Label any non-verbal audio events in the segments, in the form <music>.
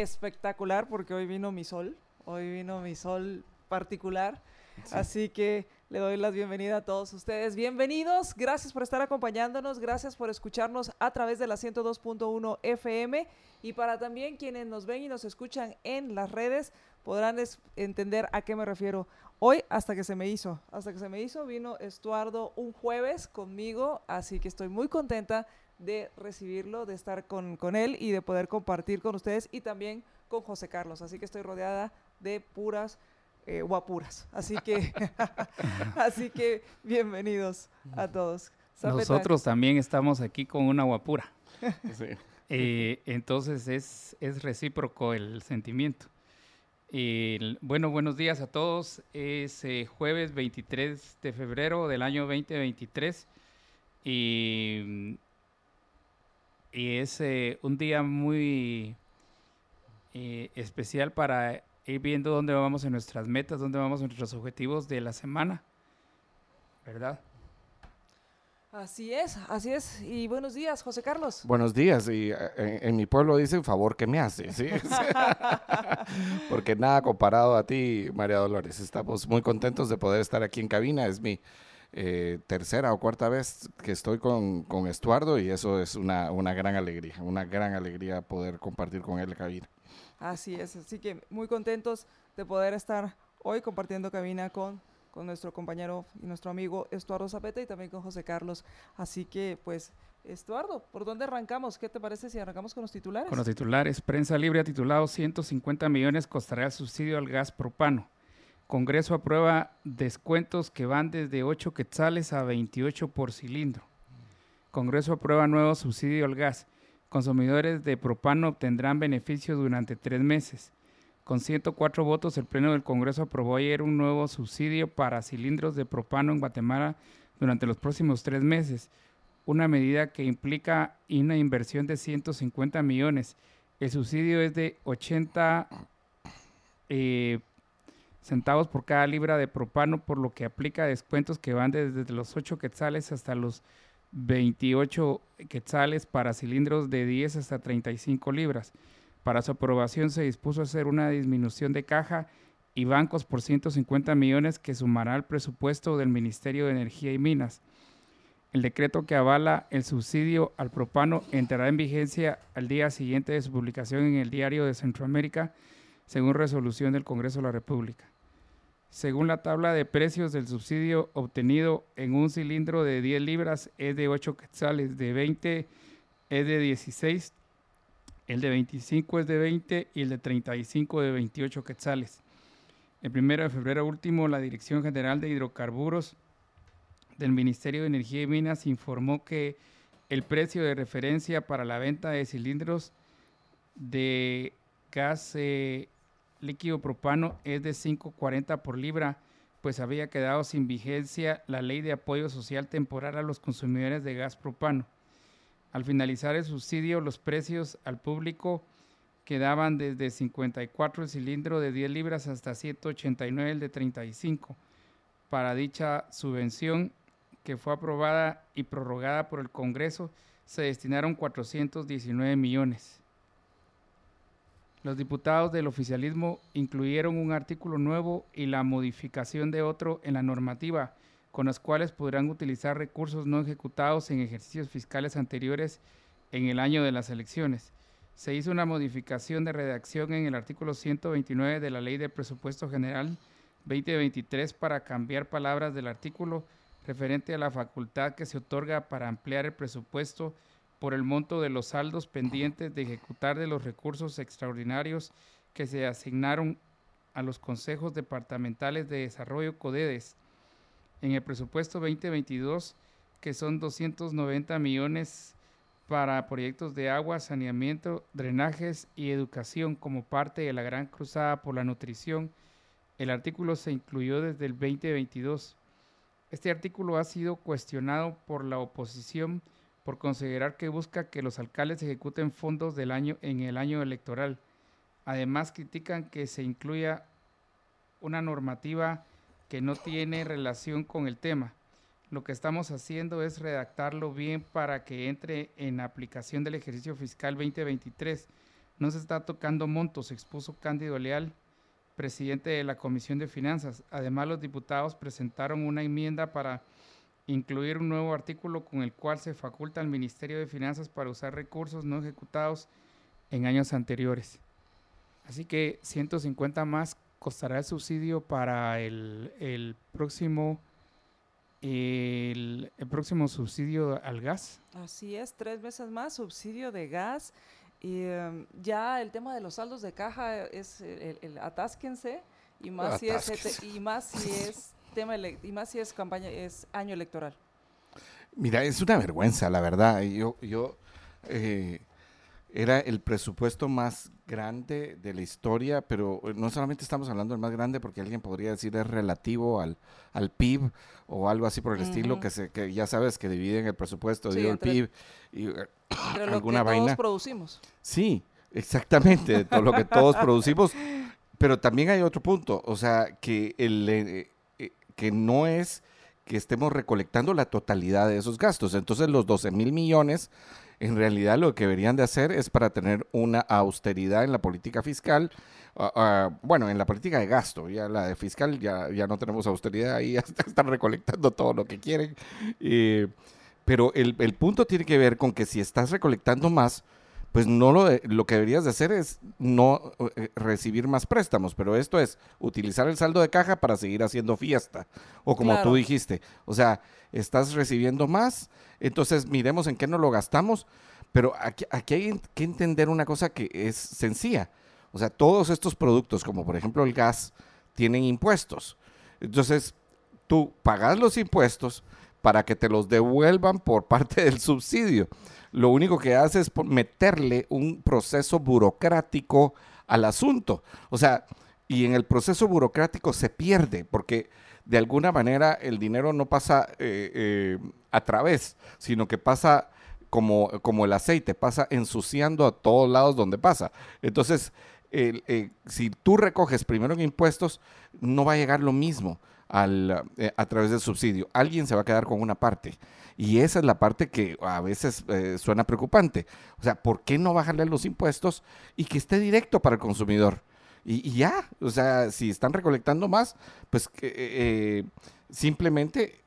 espectacular porque hoy vino mi sol, hoy vino mi sol particular. Así que le doy las bienvenidas a todos ustedes. Bienvenidos, gracias por estar acompañándonos, gracias por escucharnos a través de la 102.1 FM y para también quienes nos ven y nos escuchan en las redes podrán entender a qué me refiero. Hoy hasta que se me hizo, hasta que se me hizo vino Estuardo un jueves conmigo, así que estoy muy contenta de recibirlo, de estar con, con él y de poder compartir con ustedes y también con José Carlos. Así que estoy rodeada de puras eh, guapuras. Así que, <laughs> así que bienvenidos a todos. Nosotros también estamos aquí con una guapura. <laughs> Eh, entonces es, es recíproco el sentimiento. bueno, buenos días a todos. Es eh, jueves 23 de febrero del año 2023 y y es eh, un día muy eh, especial para ir viendo dónde vamos en nuestras metas, dónde vamos en nuestros objetivos de la semana, ¿verdad? Así es, así es. Y buenos días, José Carlos. Buenos días. Y eh, en, mi pueblo dicen favor que me hace, ¿sí? <laughs> <laughs> Porque nada comparado a ti, María Dolores. Estamos muy contentos de poder estar aquí en cabina. Es mi eh, tercera o cuarta vez que estoy con, con Estuardo y eso es una, una, gran alegría, una gran alegría poder compartir con él la cabina. Así es, así que muy contentos de poder estar hoy compartiendo cabina con, con nuestro compañero y nuestro amigo Estuardo Zapeta y también con José Carlos. Así que pues... Estuardo, ¿por dónde arrancamos? ¿Qué te parece si arrancamos con los titulares? Con los titulares. Prensa Libre ha titulado 150 millones costará el subsidio al gas propano. Congreso aprueba descuentos que van desde 8 quetzales a 28 por cilindro. Congreso aprueba nuevo subsidio al gas. Consumidores de propano obtendrán beneficios durante tres meses. Con 104 votos, el Pleno del Congreso aprobó ayer un nuevo subsidio para cilindros de propano en Guatemala durante los próximos tres meses, una medida que implica una inversión de 150 millones. El subsidio es de 80 eh, centavos por cada libra de propano, por lo que aplica descuentos que van desde los 8 quetzales hasta los 28 quetzales para cilindros de 10 hasta 35 libras. Para su aprobación se dispuso hacer una disminución de caja y bancos por 150 millones que sumará al presupuesto del Ministerio de Energía y Minas. El decreto que avala el subsidio al propano entrará en vigencia al día siguiente de su publicación en el Diario de Centroamérica, según resolución del Congreso de la República. Según la tabla de precios del subsidio obtenido en un cilindro de 10 libras es de 8 quetzales, de 20 es de 16, el de 25 es de 20 y el de 35 de 28 quetzales. El 1 de febrero último, la Dirección General de Hidrocarburos del Ministerio de Energía y Minas informó que el precio de referencia para la venta de cilindros de gas eh, líquido propano es de 5.40 por libra, pues había quedado sin vigencia la ley de apoyo social temporal a los consumidores de gas propano. Al finalizar el subsidio, los precios al público quedaban desde 54 el cilindro de 10 libras hasta 189 el de 35. Para dicha subvención, que fue aprobada y prorrogada por el Congreso, se destinaron 419 millones. Los diputados del oficialismo incluyeron un artículo nuevo y la modificación de otro en la normativa, con los cuales podrán utilizar recursos no ejecutados en ejercicios fiscales anteriores en el año de las elecciones. Se hizo una modificación de redacción en el artículo 129 de la Ley de Presupuesto General 2023 para cambiar palabras del artículo referente a la facultad que se otorga para ampliar el presupuesto por el monto de los saldos pendientes de ejecutar de los recursos extraordinarios que se asignaron a los consejos departamentales de desarrollo CODEDES en el presupuesto 2022, que son 290 millones para proyectos de agua, saneamiento, drenajes y educación como parte de la gran cruzada por la nutrición. El artículo se incluyó desde el 2022. Este artículo ha sido cuestionado por la oposición por considerar que busca que los alcaldes ejecuten fondos del año en el año electoral. Además critican que se incluya una normativa que no tiene relación con el tema. Lo que estamos haciendo es redactarlo bien para que entre en aplicación del ejercicio fiscal 2023. No se está tocando montos, expuso Cándido Leal, presidente de la Comisión de Finanzas. Además, los diputados presentaron una enmienda para incluir un nuevo artículo con el cual se faculta al Ministerio de Finanzas para usar recursos no ejecutados en años anteriores. Así que 150 más costará el subsidio para el, próximo el, próximo subsidio al gas. Así es, tres veces más subsidio de gas. Y em, ya el tema de los saldos de caja es el, atásquense y más, si es, y más si <laughs> es tema y más si es campaña, es año electoral. Mira, es una vergüenza, la verdad. Yo, yo eh, era el presupuesto más grande de la historia, pero no solamente estamos hablando del más grande, porque alguien podría decir es relativo al, al PIB o algo así por el estilo, que, se, que ya sabes que dividen el presupuesto, sí, el PIB y eh, alguna lo que Todos producimos. Sí, exactamente, todo lo que todos producimos. Pero también hay otro punto, o sea, que el, eh, que no es que estemos recolectando la totalidad de esos gastos. Entonces los 12 mil millones en realidad lo que deberían de hacer es para tener una austeridad en la política fiscal, ah, ah, bueno, en la política de gasto, ya la de fiscal ya, ya no tenemos austeridad, ahí <laughs> ya están recolectando todo lo que quieren. Eh, pero el, el punto tiene que ver con que si estás recolectando más, pues no lo, lo que deberías de hacer es no eh, recibir más préstamos, pero esto es utilizar el saldo de caja para seguir haciendo fiesta, o como tú dijiste, o sea, estás recibiendo más, entonces miremos en qué no lo gastamos, pero aquí, aquí hay que entender una cosa que es sencilla, o sea, todos estos productos, como por ejemplo el gas, tienen impuestos, entonces tú pagas los impuestos para que te los devuelvan por parte <laughs> del subsidio lo único que hace es meterle un proceso burocrático al asunto. O sea, y en el proceso burocrático se pierde, porque de alguna manera el dinero no pasa eh, eh, a través, sino que pasa como, como el aceite, pasa ensuciando a todos lados donde pasa. Entonces, eh, si tú recoges primero en impuestos, no va a llegar lo mismo al, a través del subsidio. Alguien se va a quedar con una parte. Y esa es la parte que a veces eh, suena preocupante. O sea, ¿por qué no bajarle los impuestos y que esté directo para el consumidor? Y, ya, o sea, si están recolectando más, pues eh, eh, simplemente,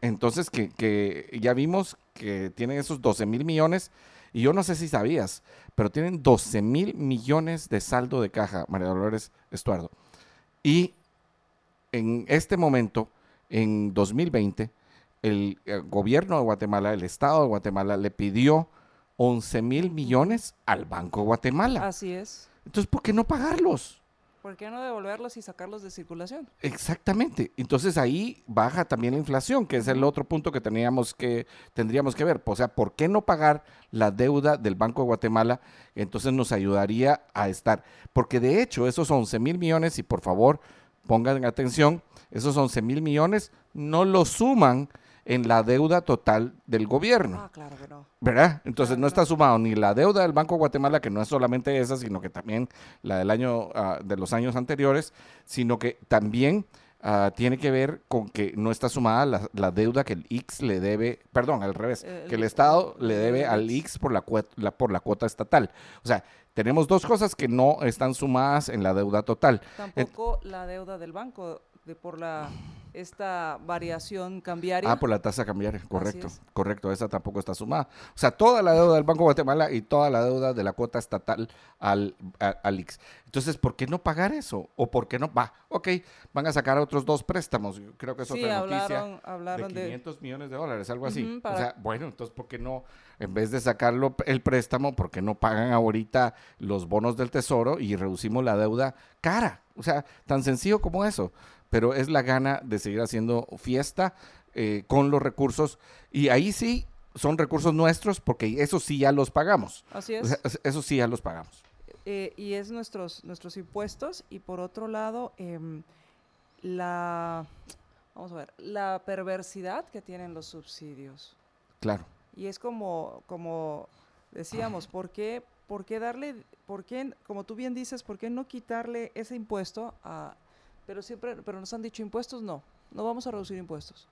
entonces que, ya vimos que tienen esos 12 mil millones, y yo no sé si sabías, pero tienen 12 mil millones de saldo de caja, María Dolores Estuardo. Y en este momento, en 2020, el, eh, gobierno de Guatemala, el Estado de Guatemala, le pidió 11 mil millones al Banco de Guatemala. Así es. Entonces, ¿por qué no pagarlos? ¿Por qué no devolverlos y sacarlos de circulación? Exactamente. Entonces ahí baja también la inflación, que es el otro punto que teníamos que tendríamos que ver. O sea, ¿por qué no pagar la deuda del Banco de Guatemala? Entonces nos ayudaría a estar. Porque de hecho, esos 11 mil millones, y por favor pongan atención, esos 11 mil millones no lo suman en la deuda total del gobierno. Ah, claro que no. ¿Verdad? Entonces no está sumado ni la deuda del Banco de Guatemala, que no es solamente esa, sino que también la del año, ah, de los años anteriores, sino que también ah, tiene que ver con que no está sumada la, deuda que el IX le debe, perdón, al revés, que el Estado le debe al IX por la, por la cuota estatal. O sea, tenemos dos cosas que no están sumadas en la deuda total. Tampoco la deuda del banco por la esta variación cambiaria. Ah, por la tasa cambiaria, correcto, correcto, esa tampoco está sumada. O sea, toda la deuda del Banco de Guatemala y toda la deuda de la cuota estatal al, al IX. Entonces, ¿por qué no pagar eso? ¿O por qué no? Va, ok, van a sacar otros dos préstamos. Creo que es otra noticia. Hablaron de 500 millones de dólares, algo así. O sea, bueno, entonces, ¿por qué no, en vez de sacarlo el préstamo, por qué no pagan ahorita los bonos del tesoro y reducimos la deuda cara? O sea, tan sencillo como eso pero es la gana de seguir haciendo fiesta eh, con los recursos. Y ahí sí, son recursos nuestros porque eso sí ya los pagamos. Así O es. sea, es- eso sí ya los pagamos. Eh, y es nuestros, nuestros impuestos. Y por otro lado, em, la, vamos a ver, la perversidad que tienen los subsidios. Claro. Y es como, como decíamos, ¿por qué, por qué darle, por qué, como tú bien dices, por qué no quitarle ese impuesto a, pero siempre, pero nos han dicho impuestos, no, no vamos a reducir impuestos,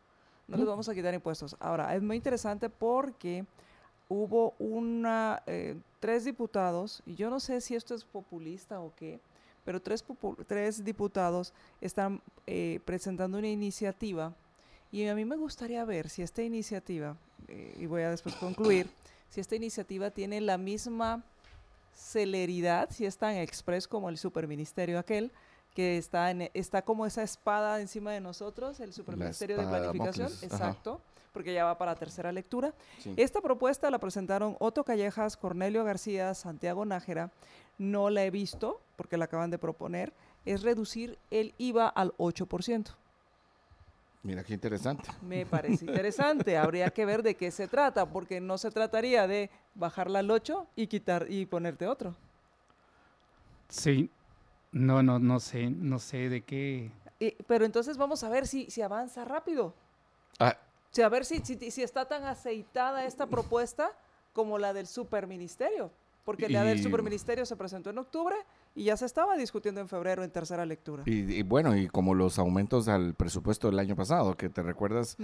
no les vamos a quitar impuestos. Ahora, es muy interesante porque hubo una, eh, tres diputados, y yo no sé si esto es populista o qué, pero tres, tres diputados están eh, presentando una iniciativa y a mí me gustaría ver si esta iniciativa, eh, y voy a después concluir, si esta iniciativa tiene la misma celeridad, si es tan express como el superministerio aquel, que está, en, está como esa espada encima de nosotros, el superministerio de planificación, Damocles, ajá. exacto, porque ya va para tercera lectura. Sí. Esta propuesta la presentaron Otto Callejas, Cornelio García, Santiago Nájera. No la he visto porque la acaban de proponer. Es reducir el IVA al 8%. Mira qué interesante. Me parece interesante. Habría que ver de qué se trata, porque no se trataría de bajarla al 8 y quitar y ponerte otro. Sí. No, no, no sé, no sé de qué. Y- pero entonces vamos a ver si, si avanza rápido. Ah, O sea, a ver si, si, si está tan aceitada esta propuesta como la del superministerio. Porque la del Y- superministerio se presentó en octubre y ya se estaba discutiendo en febrero en tercera lectura. y, y bueno, y como los aumentos al presupuesto del año pasado, que te recuerdas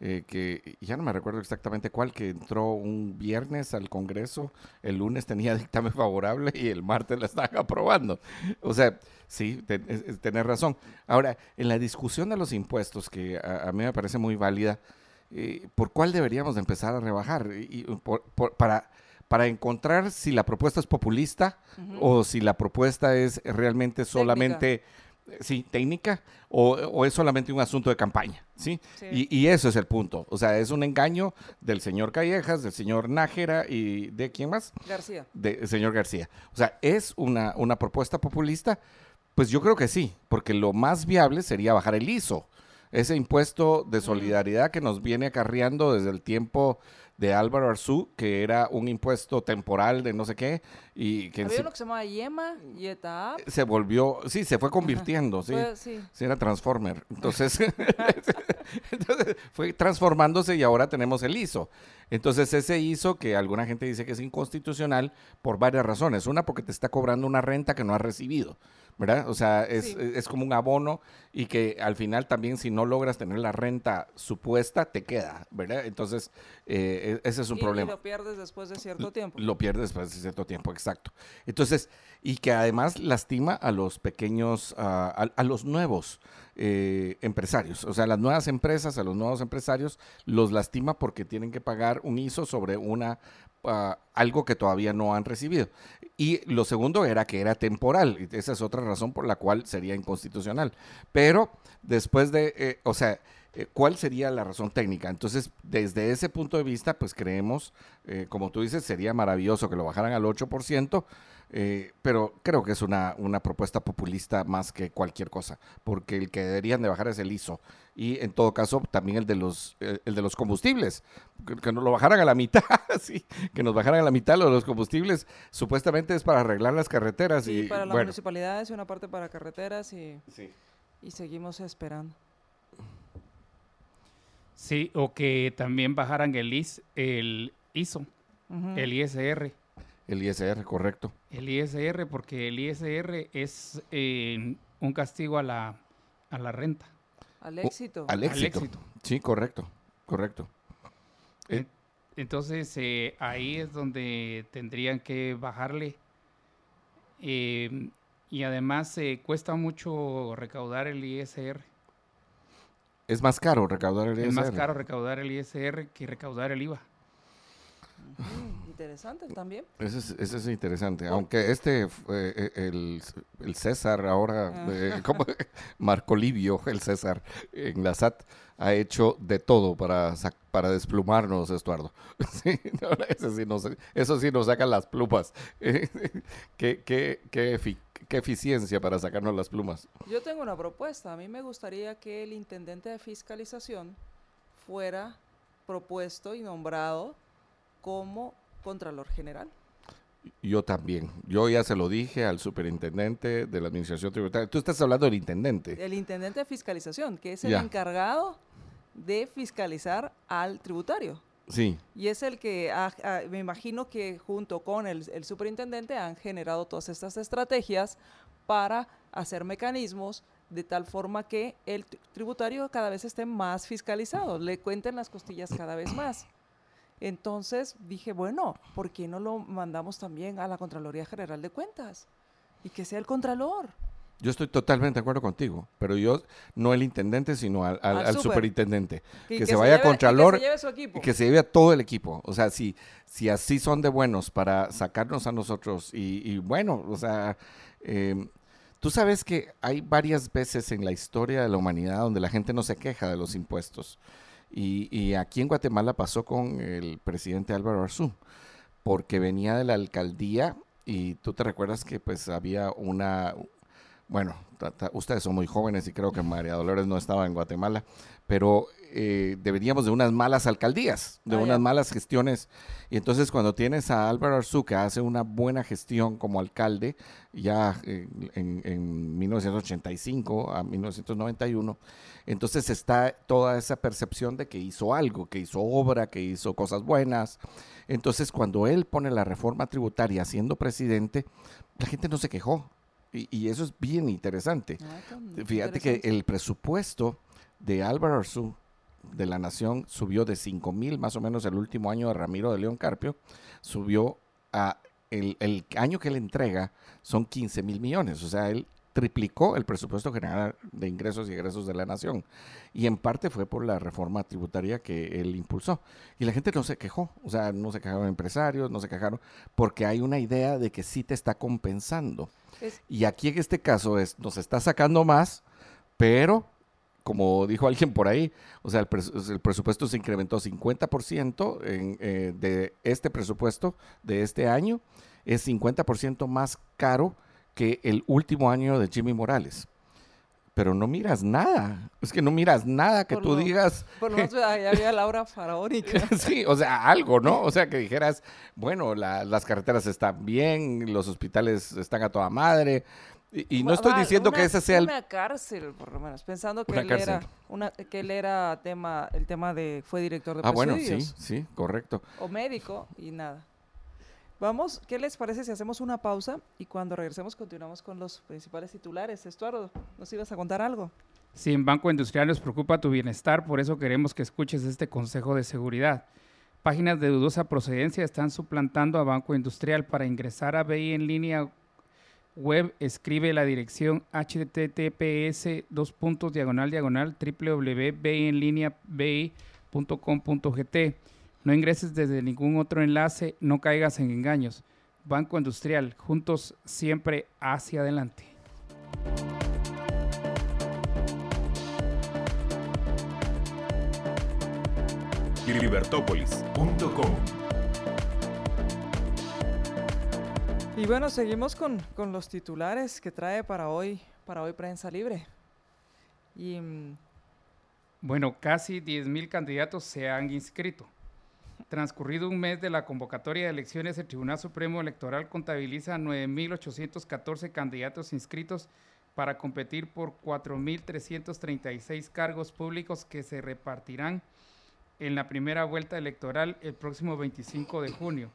eh, que ya no me recuerdo exactamente cuál, que entró un viernes al Congreso, el lunes tenía <laughs> dictamen favorable y el martes la estaban aprobando. O sea, sí, te- es- tenés razón. Ahora, en la discusión de los impuestos, que a, a mí me parece muy válida, eh, ¿por cuál deberíamos de empezar a rebajar? Y, y por- por- para, para encontrar si la propuesta es populista o si la propuesta es realmente solamente, eh, sí, técnica, o, o es solamente un asunto de campaña, ¿sí? Sí. Y, y eso es el punto. O sea, es un engaño del señor Callejas, del señor Nájera y de quién más? García. Del señor García. O sea, ¿es una, una propuesta populista? Pues yo creo que sí, porque lo más viable sería bajar el ISO, ese impuesto de solidaridad que nos viene acarreando desde el tiempo de Álvaro Arzú, que era un impuesto temporal de no sé qué, y que Había enci- uno que se llamaba Yema, Yeta. se volvió, sí, se fue convirtiendo, sí. Fue- sí. Sí, era Transformer. <laughs> Entonces, <laughs> entonces, fue transformándose y ahora tenemos el ISO. Entonces, ese ISO que alguna gente dice que es inconstitucional por varias razones. Una, porque te está cobrando una renta que no has recibido, ¿verdad? O sea, es, Sí. es como un abono y que al final también si no logras tener la renta supuesta, te queda, ¿verdad? Entonces, eh, e- ese es un Y- y problema lo pierdes después de cierto tiempo. lo pierdes después de cierto tiempo, exacto. Entonces, y que además lastima a los pequeños, ah, a, a los nuevos eh, empresarios, o sea, las nuevas empresas, a los nuevos empresarios, los lastima porque tienen que pagar un ISO sobre una ah, algo que todavía no han recibido. Y lo segundo era que era temporal, y esa es otra razón por la cual sería inconstitucional. Pero después de, eh, o sea, eh, ¿cuál sería la razón técnica? Entonces, desde ese punto de vista, pues creemos, eh, como tú dices, sería maravilloso que lo bajaran al 8%, eh, pero creo que es una, una propuesta populista más que cualquier cosa, porque el que deberían de bajar es el ISO. Y en todo caso, también el de los, eh, el de los combustibles, que, que nos lo bajaran a la mitad, <laughs> sí, que nos bajaran a la mitad lo de los combustibles, supuestamente es para arreglar las carreteras. Sí, y para las bueno, municipalidades y una parte para carreteras y, sí. y seguimos esperando. Sí, o que también bajaran el, IS, el ISO, el ISR. El ISR, correcto. El ISR, porque el ISR es eh, un castigo a la, a la renta. Al éxito. Al Al éxito. éxito. Sí, correcto, correcto. Eh, Entonces eh, ahí es donde tendrían que bajarle. Eh, y además eh, cuesta mucho recaudar el ISR. Es más caro recaudar el ISR. Es más caro recaudar el ISR que recaudar el IVA. Interesante también. Eso es, eso es interesante. Aunque este, fue, eh, el, el César ahora, Ah. eh, como Marco Livio, el César, en la SAT, ha hecho de todo para, para desplumarnos, Estuardo. <laughs> Sí, no, eso, sí nos, eso sí nos saca las plumas. <laughs> qué, qué, qué, efi- qué eficiencia para sacarnos las plumas. Yo tengo una propuesta. A mí me gustaría que el intendente de fiscalización fuera propuesto y nombrado como Contralor General. Yo también. Yo ya se lo dije al superintendente de la Administración Tributaria. Tú estás hablando del intendente. El intendente de fiscalización, que es el encargado de fiscalizar al tributario. Sí. Y es el que me imagino que junto con el, el, superintendente han generado todas estas estrategias para hacer mecanismos de tal forma que el tributario cada vez esté más fiscalizado, le cuenten las costillas cada vez más. Entonces dije, bueno, ¿por qué no lo mandamos también a la Contraloría General de Cuentas? Y que sea el Contralor. Yo estoy totalmente de acuerdo contigo, pero yo, no el intendente, sino al, superintendente. Que, se, vaya a Contralor y que se, lleve que se lleve a todo el equipo. O sea, si, si así son de buenos para sacarnos a nosotros y, bueno, o sea, em, tú sabes que hay varias veces en la historia de la humanidad donde la gente no se queja de los impuestos. Y, aquí en Guatemala pasó con el presidente Álvaro Arzú, porque venía de la alcaldía y tú te recuerdas que pues había una, bueno, ustedes son muy jóvenes y creo que María Dolores no estaba en Guatemala, pero eh, deberíamos de unas malas alcaldías, de unas malas gestiones. Y entonces cuando tienes a Álvaro Arzú que hace una buena gestión como alcalde, ya eh, en, en 1985 a 1991, entonces está toda esa percepción de que hizo algo, que hizo obra, que hizo cosas buenas. Entonces cuando él pone la reforma tributaria siendo presidente, la gente no se quejó. Y, eso es bien interesante. Ah, Fíjate que el presupuesto de Álvaro Arzú de la Nación subió de 5 mil más o menos el último año de Ramiro de León Carpio, subió a el, el año que le entrega son 15 mil millones. O sea, él triplicó el presupuesto general de ingresos y egresos de la nación. Y en parte fue por la reforma tributaria que él impulsó. Y la gente no se quejó, o sea, no se quejaron empresarios, no se quejaron, porque hay una idea de que sí te está compensando. Y aquí en este caso es, nos está sacando más, pero como dijo alguien por ahí, o sea, el, presupuesto se incrementó 50% en, eh, de este presupuesto de este año, es 50% más caro que el último año de Jimmy Morales. Pero no miras nada. Es que no miras nada que tú digas. Por lo menos había Laura faraónica. <laughs> sí, o sea, algo, ¿no? O sea, que dijeras, bueno, las carreteras están bien, los hospitales están a toda madre. Y, no estoy diciendo que ese sea el... Una cárcel, por lo menos, pensando que él era, una, que él era tema, el tema de, fue director de Ah, bueno, sí, sí, correcto. O médico y nada. Vamos, ¿qué les parece si hacemos una pausa y cuando regresemos continuamos con los principales titulares? Estuardo, ¿nos ibas a contar algo? Sí, en Banco Industrial nos preocupa tu bienestar, por eso queremos que escuches este consejo de seguridad. Páginas de dudosa procedencia están suplantando a Banco Industrial para ingresar a BI en línea web. Escribe la dirección https dos puntos diagonal diagonal www.bienlineabi.com.gt no ingreses desde ningún otro enlace, no caigas en engaños. Banco Industrial, juntos siempre hacia adelante. Y bueno, seguimos con, con, los titulares que trae para hoy, para hoy Prensa Libre. Y, mm, bueno, casi 10.000 candidatos se han inscrito. Transcurrido un mes de la convocatoria de elecciones, el Tribunal Supremo Electoral contabiliza 9.814 candidatos inscritos para competir por 4.336 cargos públicos que se repartirán en la primera vuelta electoral el próximo 25 de junio.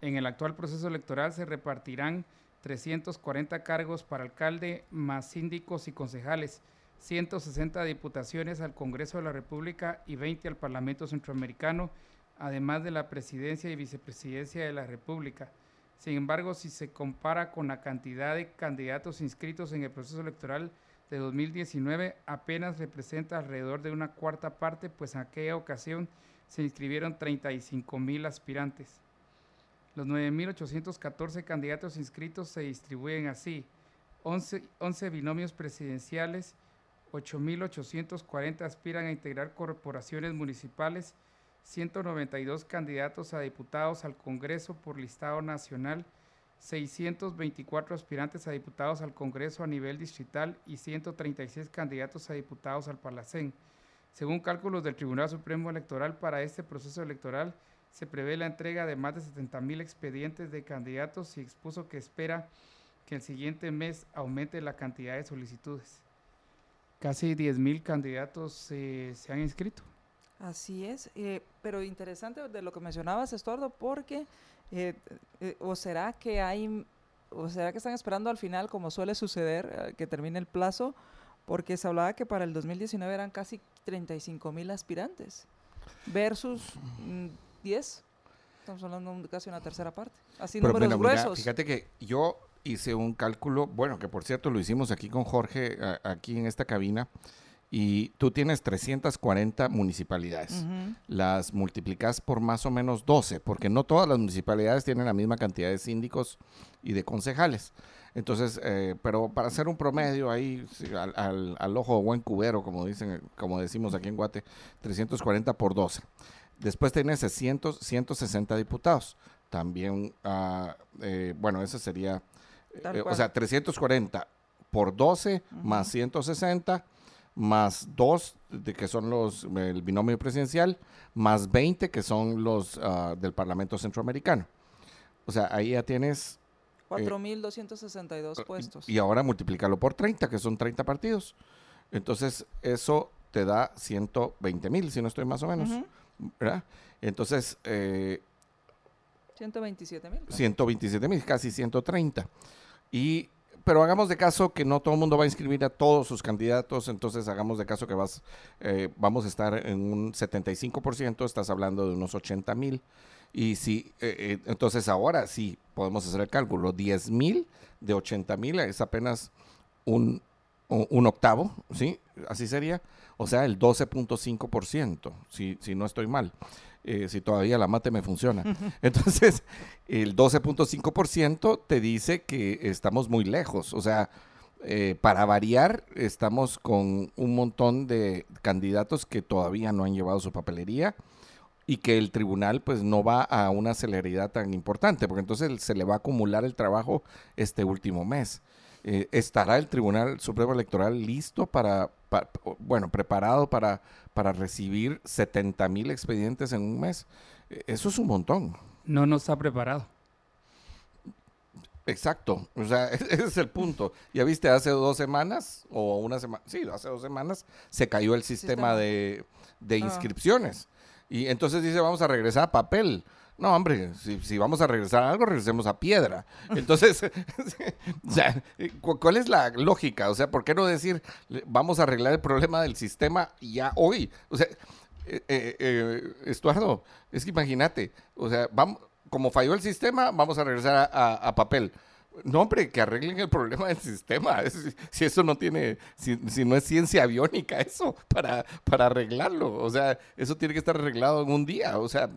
En el actual proceso electoral se repartirán 340 cargos para alcalde más síndicos y concejales, 160 diputaciones al Congreso de la República y 20 al Parlamento Centroamericano además de la presidencia y vicepresidencia de la República. Sin embargo, si se compara con la cantidad de candidatos inscritos en el proceso electoral de 2019, apenas representa alrededor de una cuarta parte, pues en aquella ocasión se inscribieron 35 mil aspirantes. Los 9.814 candidatos inscritos se distribuyen así. 11, 11 binomios presidenciales, 8.840 aspiran a integrar corporaciones municipales, 192 candidatos a diputados al Congreso por listado nacional, 624 aspirantes a diputados al Congreso a nivel distrital y 136 candidatos a diputados al Palacén. Según cálculos del Tribunal Supremo Electoral, para este proceso electoral se prevé la entrega de más de 70 mil expedientes de candidatos y expuso que espera que el siguiente mes aumente la cantidad de solicitudes. Casi 10 mil candidatos eh, se han inscrito. Así es, eh, pero interesante de lo que mencionabas, Estuardo, porque eh, eh, o será que hay, o será que están esperando al final, como suele suceder, eh, que termine el plazo, porque se hablaba que para el 2019 eran casi 35 mil aspirantes versus mm, 10. Estamos hablando de casi una tercera parte. Así Pero números mira, gruesos. fíjate que yo hice un cálculo, bueno, que por cierto lo hicimos aquí con Jorge, a- aquí en esta cabina, y tú tienes 340 municipalidades. Las multiplicas por más o menos 12, porque no todas las municipalidades tienen la misma cantidad de síndicos y de concejales. Entonces, eh, pero para hacer un promedio ahí, al, al- al ojo de buen cubero, como dicen, como decimos aquí en Guate, 340 por 12. Después tienes 600, 160 diputados. También, eh, bueno, ese sería, eh, o sea, 340 por 12 más 160 más 2 de que son los el binomio presidencial más 20 que son los ah, del Parlamento Centroamericano. O sea, ahí ya tienes 4.262 puestos. eh, y ahora multiplícalo por 30, que son 30 partidos. Entonces, eso te da 120 mil, si no estoy más o menos. Ujú. ¿verdad? Entonces, eh, 127 mil. 127 mil, casi 130. Y, pero hagamos de caso que no todo el mundo va a inscribir a todos sus candidatos, entonces hagamos de caso que vas, eh, vamos a estar en un 75%, estás hablando de unos 80 mil. Y si, eh, eh, entonces ahora sí podemos hacer el cálculo, 10 mil de 80 mil es apenas un, un octavo, ¿sí? Así sería. O sea, el 12.5%, si, si no estoy mal. Eh, si todavía la mate me funciona. Entonces, el 12.5% te dice que estamos muy lejos. O sea, eh, para variar, estamos con un montón de candidatos que todavía no han llevado su papelería y que el tribunal pues no va a una celeridad tan importante, porque entonces se le va a acumular el trabajo este último mes. Eh, ¿Estará el Tribunal Supremo Electoral listo para, pa- bueno, preparado para, para recibir 70 mil expedientes en un mes? Eh, Eso es un montón. No nos ha preparado. Exacto, o sea, <laughs> ese es el punto. Ya viste, hace dos semanas, o una semana, sí, hace dos semanas, se cayó el sistema, Sistema. de, de Ah. inscripciones. Y entonces dice, vamos a regresar a papel. No, hombre, si, si vamos a regresar a algo, regresemos a piedra. Entonces, <laughs> o sea, cu- ¿cuál es la lógica? O sea, ¿por qué no decir, vamos a arreglar el problema del sistema ya hoy? O sea, eh, eh, eh, Estuardo, es que imagínate, o sea, vamos, como falló el sistema, vamos a regresar a, a- a papel. No, hombre, que arreglen el problema del sistema. <laughs> Si eso no tiene, si, no es ciencia aviónica, eso, para, para arreglarlo. O sea, eso tiene que estar arreglado en un día. O sea,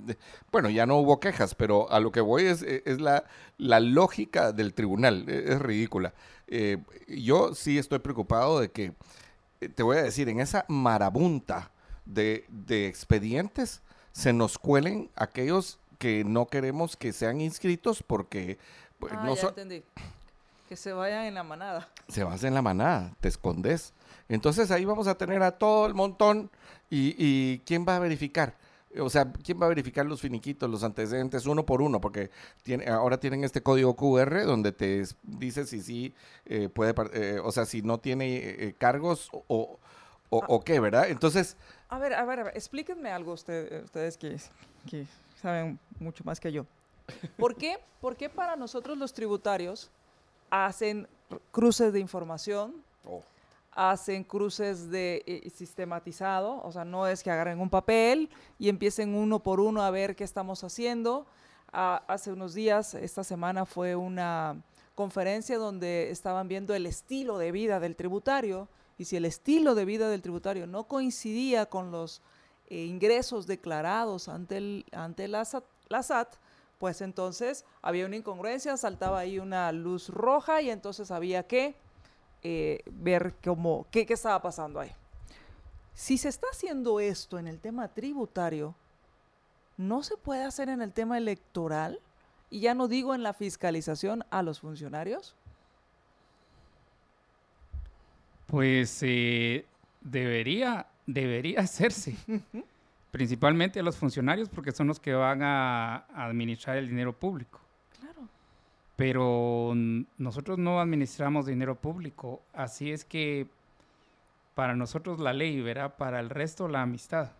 bueno, ya no hubo quejas, pero a lo que voy es, es la, la lógica del tribunal. Es, es ridícula. Eh, yo sí estoy preocupado de que, eh, te voy a decir, en esa marabunta de, de expedientes se nos cuelen aquellos que no queremos que sean inscritos porque pues, Ah, no ya entendí. Que se vayan en la manada. se vas en la manada, te escondes. Entonces ahí vamos a tener a todo el montón y, y ¿quién va a verificar? O sea, ¿quién va a verificar los finiquitos, los antecedentes uno por uno? Porque tiene, ahora tienen este código QR donde te dice si sí eh, puede, eh, o sea, si no tiene eh, cargos o, o, o qué, ¿verdad? Entonces, A ver, a ver, a ver, explíquenme algo usted- ustedes que, que saben mucho más que yo. ¿Por qué, ¿Por qué para nosotros los tributarios hacen cruces de información, hacen cruces de eh, sistematizado? O sea, no es que agarren un papel y empiecen uno por uno a ver qué estamos haciendo. Ah, hace unos días, esta semana fue una conferencia donde estaban viendo el estilo de vida del tributario y si el estilo de vida del tributario no coincidía con los eh, ingresos declarados ante, el, ante la, SAT, la SAT, pues entonces había una incongruencia, saltaba ahí una luz roja y entonces había que eh, ver cómo, qué, qué estaba pasando ahí. Si se está haciendo esto en el tema tributario, ¿no se puede hacer en el tema electoral? Y ya no digo en la fiscalización a los funcionarios. Pues eh, debería, debería <laughs> hacerse. Principalmente a los funcionarios porque son los que van a, administrar el dinero público. Claro. Pero nosotros no administramos dinero público, así es que para nosotros la ley, verá, para el resto la amistad.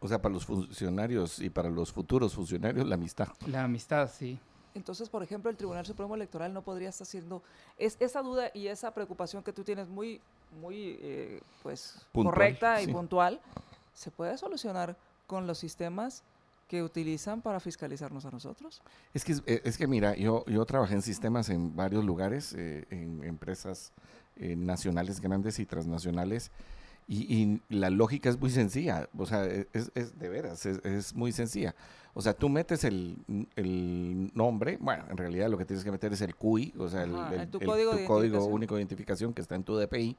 O sea, para los funcionarios y para los futuros funcionarios la amistad. La amistad, sí. Entonces, por ejemplo, el Tribunal Supremo Electoral no podría estar haciendo es, esa duda y esa preocupación que tú tienes muy, muy eh, pues, correcta y puntual, se puede solucionar con los sistemas que utilizan para fiscalizarnos a nosotros. Es que, eh, es que mira, yo, yo trabajé en sistemas en varios lugares, eh, en empresas nacionales grandes y transnacionales, y, la lógica es muy sencilla, o sea, es, es de veras, es, es, muy sencilla. O sea, tú metes el, el, nombre, bueno, en realidad lo que tienes que meter es el CUI, o sea, el, tu, código, único de identificación que está en tu DPI.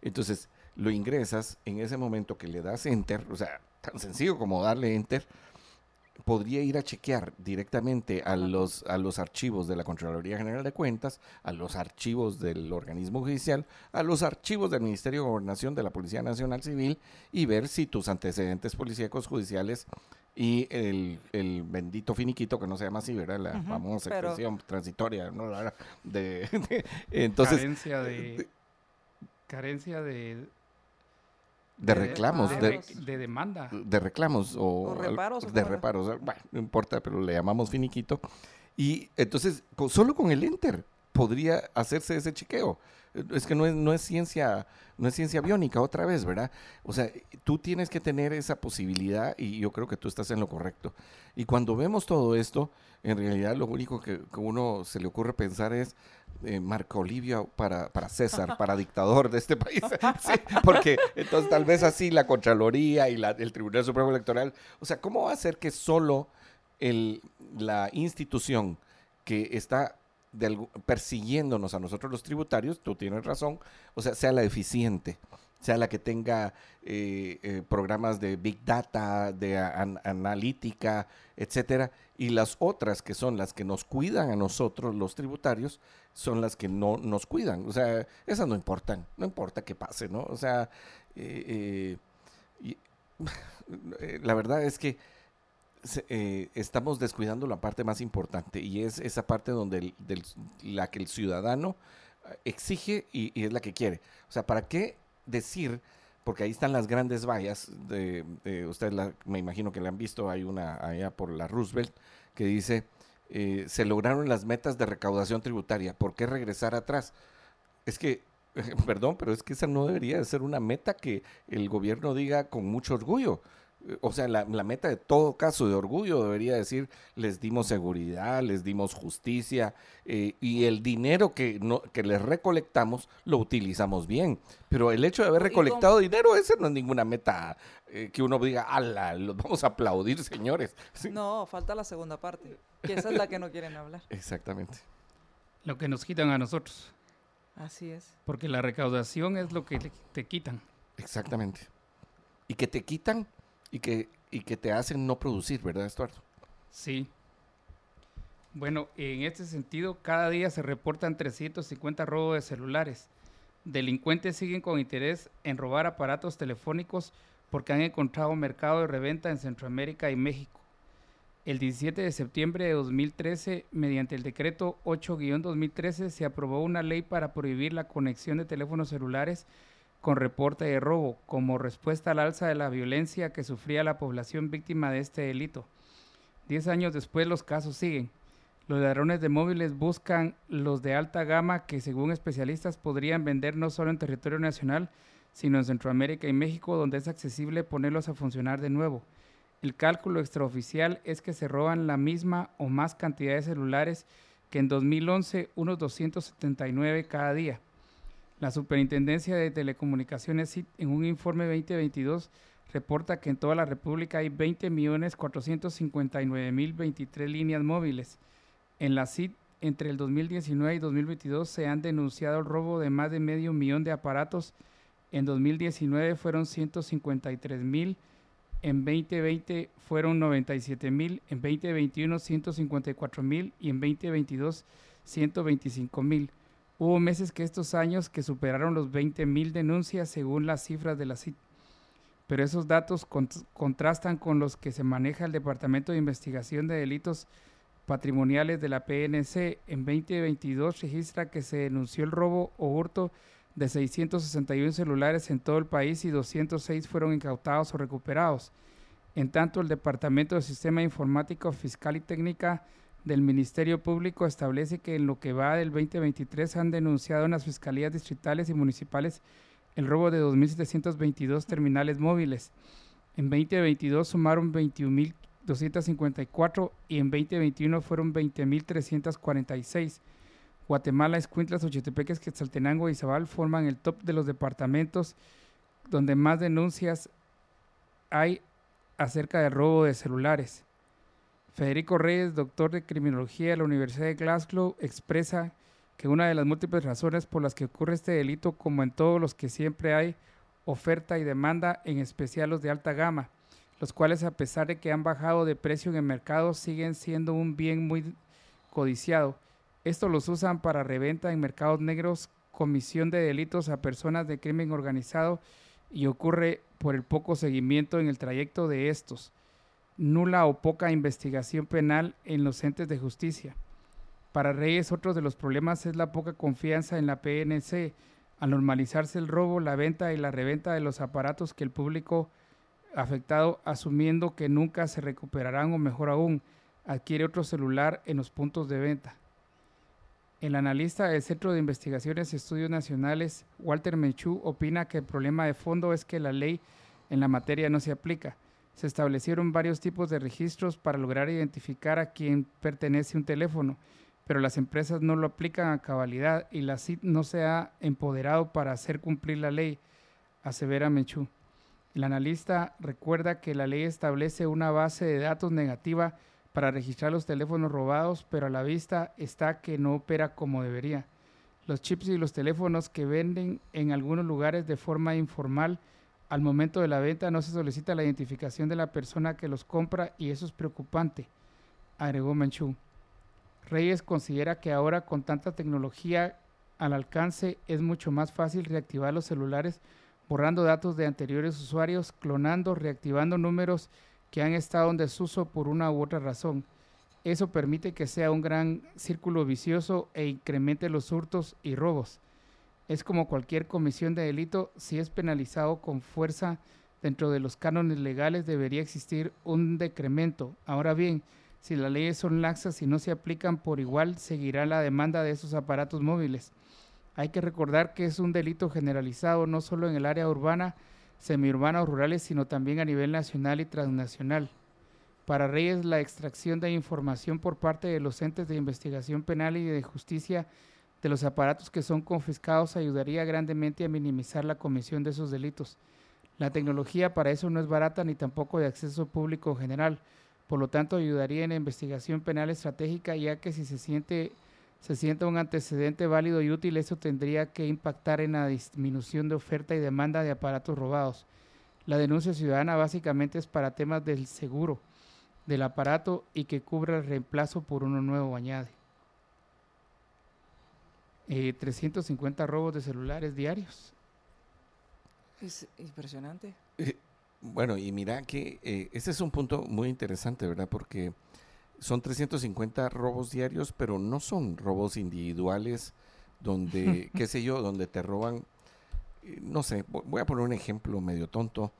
Entonces, lo ingresas en ese momento que le das enter, o sea, tan sencillo como darle enter, podría ir a chequear directamente a los, a los archivos de la Contraloría General de Cuentas, a los archivos del organismo judicial, a los archivos del Ministerio de Gobernación de la Policía Nacional Civil y ver si tus antecedentes policíacos judiciales y el, el, bendito finiquito que no se llama así, ¿verdad? La famosa expresión transitoria, ¿no? <laughs> de, entonces... Carencia de... carencia de de reclamos. De, de, demanda. De reclamos o, reparos. De reparos. Bueno, no importa, pero le llamamos finiquito. Y entonces, solo con el enter podría hacerse ese chequeo. Es que no es, no es ciencia, no es ciencia biónica otra vez, ¿verdad? O sea, tú tienes que tener esa posibilidad y yo creo que tú estás en lo correcto. Y cuando vemos todo esto, en realidad lo único que, que uno se le ocurre pensar es eh, Marco Olivio para, para César, <laughs> para dictador de este país. <laughs> porque entonces tal vez así la Contraloría y la, el Tribunal Supremo Electoral, o sea, ¿cómo va a ser que solo el, la institución que está persiguiéndonos a nosotros los tributarios, tú tienes razón, o sea, sea la eficiente? sea la que tenga eh, eh, programas de Big Data, de analítica, etcétera, y las otras que son las que nos cuidan a nosotros, los tributarios, son las que no nos cuidan. O sea, esas no importan, no importa qué pase, ¿no? O sea, eh, <laughs> la verdad es que estamos descuidando la parte más importante y es esa parte donde la que el ciudadano exige y, y, es la que quiere. O sea, ¿para qué decir, porque ahí están las grandes vallas, de, ustedes me imagino que la han visto, hay una allá por la Roosevelt, que dice, eh, se lograron las metas de recaudación tributaria, ¿por qué regresar atrás? Es que, <laughs> perdón, pero es que esa no debería ser una meta que el gobierno diga con mucho orgullo o sea, la, meta de todo caso de orgullo debería decir, les dimos seguridad, les dimos justicia eh, y el dinero que, no, que les recolectamos lo utilizamos bien. Pero el hecho de haber recolectado dinero, ese no es ninguna meta eh, que uno diga, ala, los vamos a aplaudir, señores. <laughs> No, falta la segunda parte, que esa es la que no quieren hablar. <laughs> Exactamente. Lo que nos quitan a nosotros. Así es. Porque la recaudación es lo que te quitan. Exactamente. Y que te quitan y que, y que te hacen no producir, ¿verdad, Estuardo? Sí. Bueno, en este sentido, cada día se reportan 350 robos de celulares. Delincuentes siguen con interés en robar aparatos telefónicos porque han encontrado mercado de reventa en Centroamérica y México. El 17 de septiembre de 2013, mediante el decreto 8-2013, se aprobó una ley para prohibir la conexión de teléfonos celulares con reporte de robo como respuesta al alza de la violencia que sufría la población víctima de este delito. Diez años después los casos siguen. Los ladrones de móviles buscan los de alta gama que según especialistas podrían vender no solo en territorio nacional, sino en Centroamérica y México, donde es accesible ponerlos a funcionar de nuevo. El cálculo extraoficial es que se roban la misma o más cantidad de celulares que en 2011, unos 279 cada día. La Superintendencia de Telecomunicaciones en un informe 2022 reporta que en toda la República hay 20.459.023 líneas móviles. En la CIT, entre el 2019 y 2022 se han denunciado el robo de más de medio millón de aparatos. En 2019 fueron 153.000, en 2020 fueron 97.000, en 2021 154.000 y en 2022 125.000. Hubo meses que estos años que superaron los 20.000 denuncias según las cifras de la CIT. pero esos datos contrastan con los que se maneja el Departamento de Investigación de Delitos Patrimoniales de la PNC. En 2022 registra que se denunció el robo o hurto de 661 celulares en todo el país y 206 fueron incautados o recuperados. En tanto, el Departamento de Sistema Informático Fiscal y Técnica del Ministerio Público establece que en lo que va del 2023 han denunciado en las fiscalías distritales y municipales el robo de 2.722 terminales móviles. En 2022 sumaron 21.254 y en 2021 fueron 20.346. Guatemala, Escuintlas, Ochetepeques, Quetzaltenango y Zabal forman el top de los departamentos donde más denuncias hay acerca del robo de celulares. Federico Reyes, doctor de criminología de la Universidad de Glasgow, expresa que una de las múltiples razones por las que ocurre este delito, como en todos los que siempre hay oferta y demanda, en especial los de alta gama, los cuales a pesar de que han bajado de precio en el mercado, siguen siendo un bien muy codiciado. Estos los usan para reventa en mercados negros, comisión de delitos a personas de crimen organizado y ocurre por el poco seguimiento en el trayecto de estos nula o poca investigación penal en los entes de justicia. Para Reyes, otro de los problemas es la poca confianza en la PNC, al normalizarse el robo, la venta y la reventa de los aparatos que el público afectado, asumiendo que nunca se recuperarán o mejor aún, adquiere otro celular en los puntos de venta. El analista del Centro de Investigaciones y Estudios Nacionales, Walter Menchú, opina que el problema de fondo es que la ley en la materia no se aplica se establecieron varios tipos de registros para lograr identificar a quién pertenece un teléfono, pero las empresas no lo aplican a cabalidad y la CIT no se ha empoderado para hacer cumplir la ley, asevera Menchú. El analista recuerda que la ley establece una base de datos negativa para registrar los teléfonos robados, pero a la vista está que no opera como debería. Los chips y los teléfonos que venden en algunos lugares de forma informal al momento de la venta no se solicita la identificación de la persona que los compra y eso es preocupante, agregó Menchú. Reyes considera que ahora con tanta tecnología al alcance es mucho más fácil reactivar los celulares borrando datos de anteriores usuarios, clonando, reactivando números que han estado en desuso por una u otra razón. Eso permite que sea un gran círculo vicioso e incremente los hurtos y robos es como cualquier comisión de delito, si es penalizado con fuerza dentro de los cánones legales debería existir un decremento. Ahora bien, si las leyes son laxas y no se aplican por igual, seguirá la demanda de esos aparatos móviles. Hay que recordar que es un delito generalizado no solo en el área urbana, semiurbana o rurales, sino también a nivel nacional y transnacional. Para Reyes, la extracción de información por parte de los entes de investigación penal y de justicia de los aparatos que son confiscados ayudaría grandemente a minimizar la comisión de esos delitos. La tecnología para eso no es barata ni tampoco de acceso público en general, por lo tanto ayudaría en la investigación penal estratégica ya que si se siente se un antecedente válido y útil, eso tendría que impactar en la disminución de oferta y demanda de aparatos robados. La denuncia ciudadana básicamente es para temas del seguro del aparato y que cubra el reemplazo por uno nuevo añade. 350 eh, robos de celulares diarios. Es impresionante. Eh, bueno, y mira que eh, ese es un punto muy interesante, ¿verdad? Porque son 350 robos diarios, pero no son robos individuales donde, <laughs> qué sé yo, donde te roban, no sé, voy a poner un ejemplo medio tonto,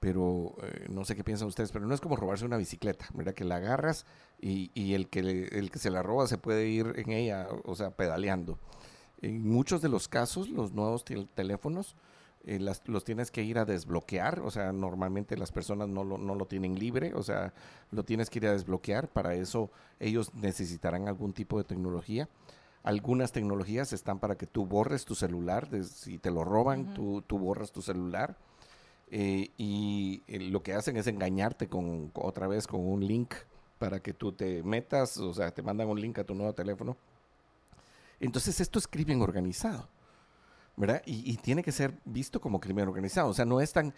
pero no sé qué piensan ustedes, pero no es como robarse una bicicleta, ¿verdad? Que la agarras y, y el, que el que se la roba se puede ir en ella, o sea, pedaleando. En muchos de los casos, los nuevos teléfonos eh, los tienes que ir a desbloquear, o sea, normalmente las personas no lo, no lo tienen libre, o sea, lo tienes que ir a desbloquear, para eso ellos necesitarán algún tipo de tecnología. Algunas tecnologías están para que tú borres tu celular, si te lo roban, tú, tú, borras tu celular. Eh, y eh, lo que hacen es engañarte con otra vez con un link para que tú te metas, o sea, te mandan un link a tu nuevo teléfono entonces esto es crimen organizado, ¿verdad? Y, tiene que ser visto como crimen organizado. O sea, no es tan...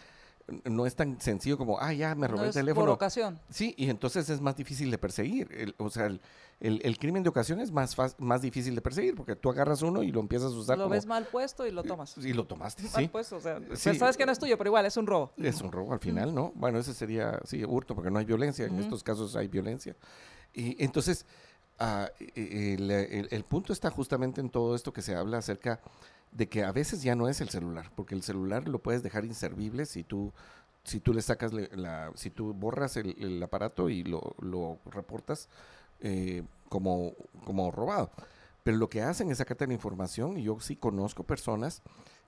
no es tan sencillo como, ah, ya me robé no el es teléfono. por ocasión. Sí, y entonces es más difícil de perseguir. El- o sea, el, el- el crimen de ocasión es más, más difícil de perseguir porque tú agarras uno y lo empiezas a usar Lo como... ves mal puesto y lo tomas. Y lo tomaste, Mal sí. puesto, o sea, pues Sí. sabes que no es tuyo, pero igual es un robo. Es un robo al final, ¿no? Bueno, ese sería, sí, hurto, porque no hay violencia. En estos casos hay violencia. Y entonces, ah, e- el, punto está justamente en todo esto que se habla acerca de que a veces ya no es el celular, porque el celular lo puedes dejar inservible si tú, si tú le sacas le- la, si tú borras el, aparato y lo, reportas eh, como, como robado. Pero lo que hacen es sacarte la información y yo sí conozco personas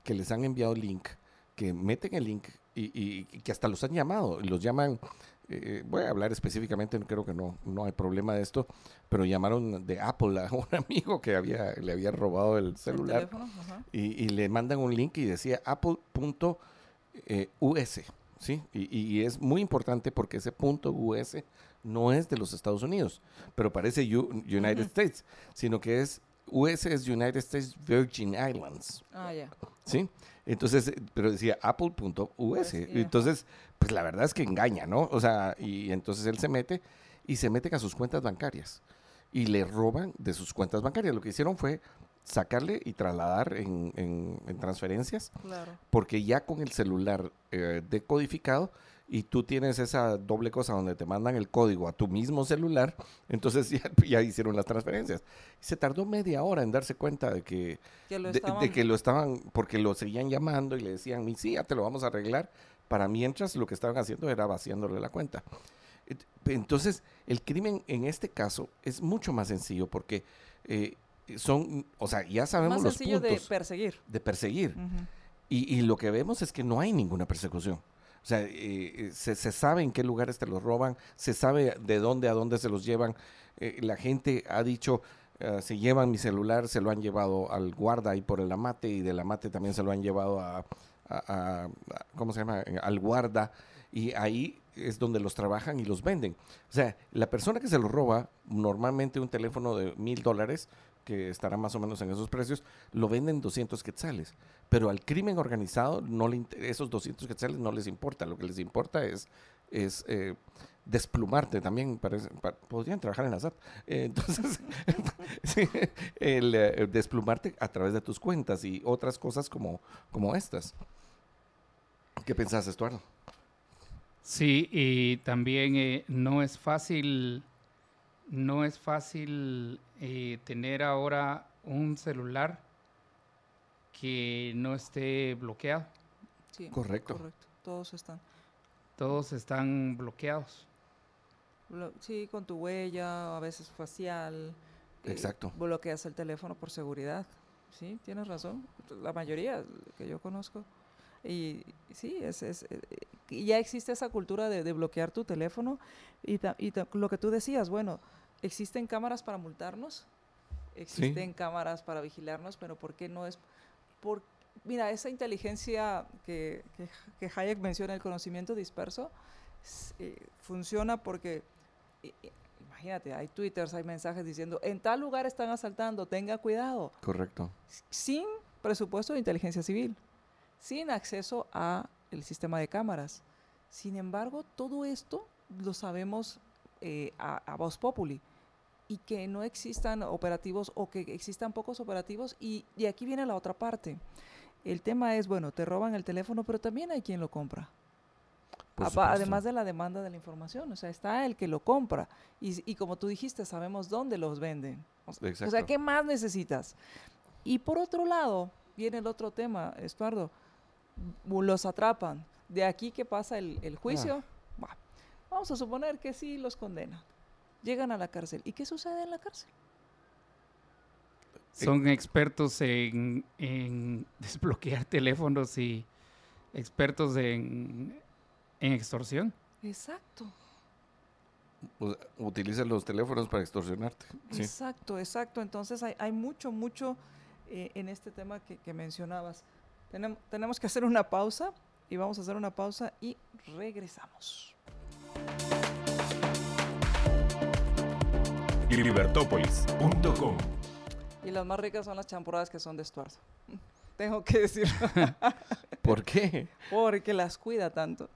que les han enviado link, que meten el link y, y- y que hasta los han llamado, los llaman, eh, voy a hablar específicamente, creo que no, no hay problema de esto, pero llamaron de Apple a <laughs> un amigo que había, le había robado el El celular y, y le mandan un link y decía apple.us, ¿sí? Y, y es muy importante porque ese punto .us no es de los Estados Unidos, pero parece U- United. States, sino que es US es United States Virgin Islands, Ah, ya. ¿sí? Entonces, eh, pero decía apple.us. Y, ajá. Entonces, pues la verdad es que engaña, ¿no? O sea, y entonces él se mete y se meten a sus cuentas bancarias y le roban de sus cuentas bancarias. Lo que hicieron fue sacarle y trasladar en, en- en transferencias, Claro. porque ya con el celular eh, decodificado y tú tienes esa doble cosa donde te mandan el código a tu mismo celular, entonces ya, <laughs> ya hicieron las transferencias. Se tardó media hora en darse cuenta de que, de, estaban... de que lo estaban, porque lo seguían llamando y le decían, "Mi, sí, ya te lo vamos a arreglar, para mientras lo que estaban haciendo era vaciándole la cuenta. Entonces, el crimen en este caso es mucho más sencillo porque eh, son, o sea, ya sabemos Más los sencillo de puntos perseguir. de perseguir. Y, y lo que vemos es que no hay ninguna persecución. O sea, eh, eh, se, se sabe en qué lugares te los roban, se sabe de dónde a dónde se los llevan. Eh, la gente ha dicho, se llevan mi celular, se lo han llevado al guarda ahí por el amate y del amate también se lo han llevado a, a- ¿cómo se llama? Al guarda. Y ahí es donde los trabajan y los venden. O sea, la persona que se lo roba, normalmente un teléfono de mil dólares, que estará más o menos en esos precios, lo venden 200 quetzales. Pero al crimen organizado, no le, esos 200 quetzales no les importa. Lo que les importa es, es eh, desplumarte. También podrían trabajar en la SAT. Eh, <laughs> entonces, el, eh, desplumarte a través de tus cuentas y otras cosas como, como estas. ¿Qué pensás, Estuardo? Sí, y también eh, no es fácil, no es fácil eh, tener ahora un celular que no esté bloqueado. Sí, Correcto. correcto. Todos están. Todos están bloqueados. Blo- Sí, con tu huella, a veces facial. eh, Exacto. bloqueas el teléfono por seguridad. Sí, tienes razón. La mayoría que yo conozco. Y sí, es, es, eh, ya existe esa cultura de, de bloquear tu teléfono. Y, ta- y ta- lo que tú decías, bueno, existen cámaras para multarnos, existen cámaras para vigilarnos, pero ¿por qué no es? Por, mira, esa inteligencia que, que, que Hayek menciona, el conocimiento disperso, eh, funciona porque imagínate, hay twitters, hay mensajes diciendo, en tal lugar están asaltando, tenga cuidado, Correcto. sin presupuesto de inteligencia civil, sin acceso a el sistema de cámaras. Sin embargo, todo esto lo sabemos eh, a, a voz populi y que no existan operativos o que existan pocos operativos y, y aquí viene la otra parte. El tema es, bueno, te roban el teléfono, pero también hay quien lo compra. Además de la demanda de la información, o sea, está el que lo compra. Y, y como tú dijiste, sabemos dónde los venden. O, o sea. ¿qué más necesitas? Y por otro lado, viene el otro tema, Estuardo. Los atrapan. De aquí que pasa el, el juicio, bah, vamos a suponer que sí los condenan. Llegan a la cárcel. ¿Y qué sucede en la cárcel? Son expertos en, en <laughs> desbloquear teléfonos y expertos en, en extorsión. Exacto. U- Utiliza los teléfonos para extorsionarte. Sí. Exacto, exacto. Entonces hay, hay mucho, mucho eh, en este tema que, que mencionabas. Tenem- tenemos que hacer una pausa y vamos a hacer una pausa y regresamos. Libertópolis.com Y las más ricas son las champurradas que son de Estuardo. <laughs> Tengo que decirlo. <laughs> ¿Por qué? Porque las cuida tanto.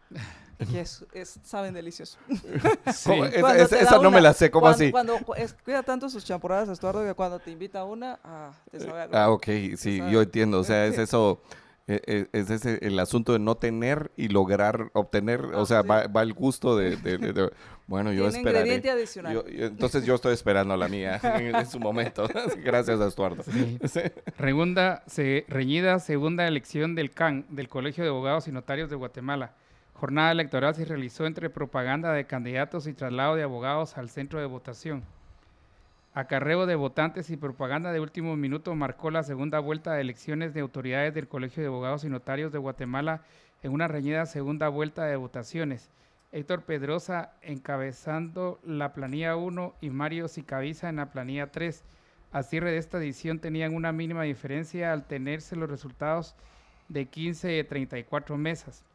Que es, es- saben delicioso. <laughs> Esa, no me la sé, ¿cómo cuando- así? Cuando es- cuida tanto sus champurradas, Estuardo, que cuando te invita una, ah, te sabe algo. Ah, ok, sí, yo entiendo. O sea, es eso, eh, eh, es ese el asunto de no tener y lograr obtener. O Ah, sea, sí. va, va el gusto de, de- de- de- bueno, yo esperaré. ingrediente adicional. Yo- yo- entonces yo estoy esperando la mía en, en su momento. <laughs> Gracias, Estuardo. Sí. Sí. Segunda, se, reñida segunda elección del CAN, del Colegio de Abogados y Notarios de Guatemala. Jornada electoral se realizó entre propaganda de candidatos y traslado de abogados al centro de votación. Acarreo de votantes y propaganda de último minuto marcó la segunda vuelta de elecciones de autoridades del Colegio de Abogados y Notarios de Guatemala en una reñida segunda vuelta de votaciones. Héctor Pedrosa encabezando la planilla 1 y Mario Sicaviza en la planilla 3. A cierre de esta edición tenían una mínima diferencia al tenerse los resultados de 15 de 34 mesas.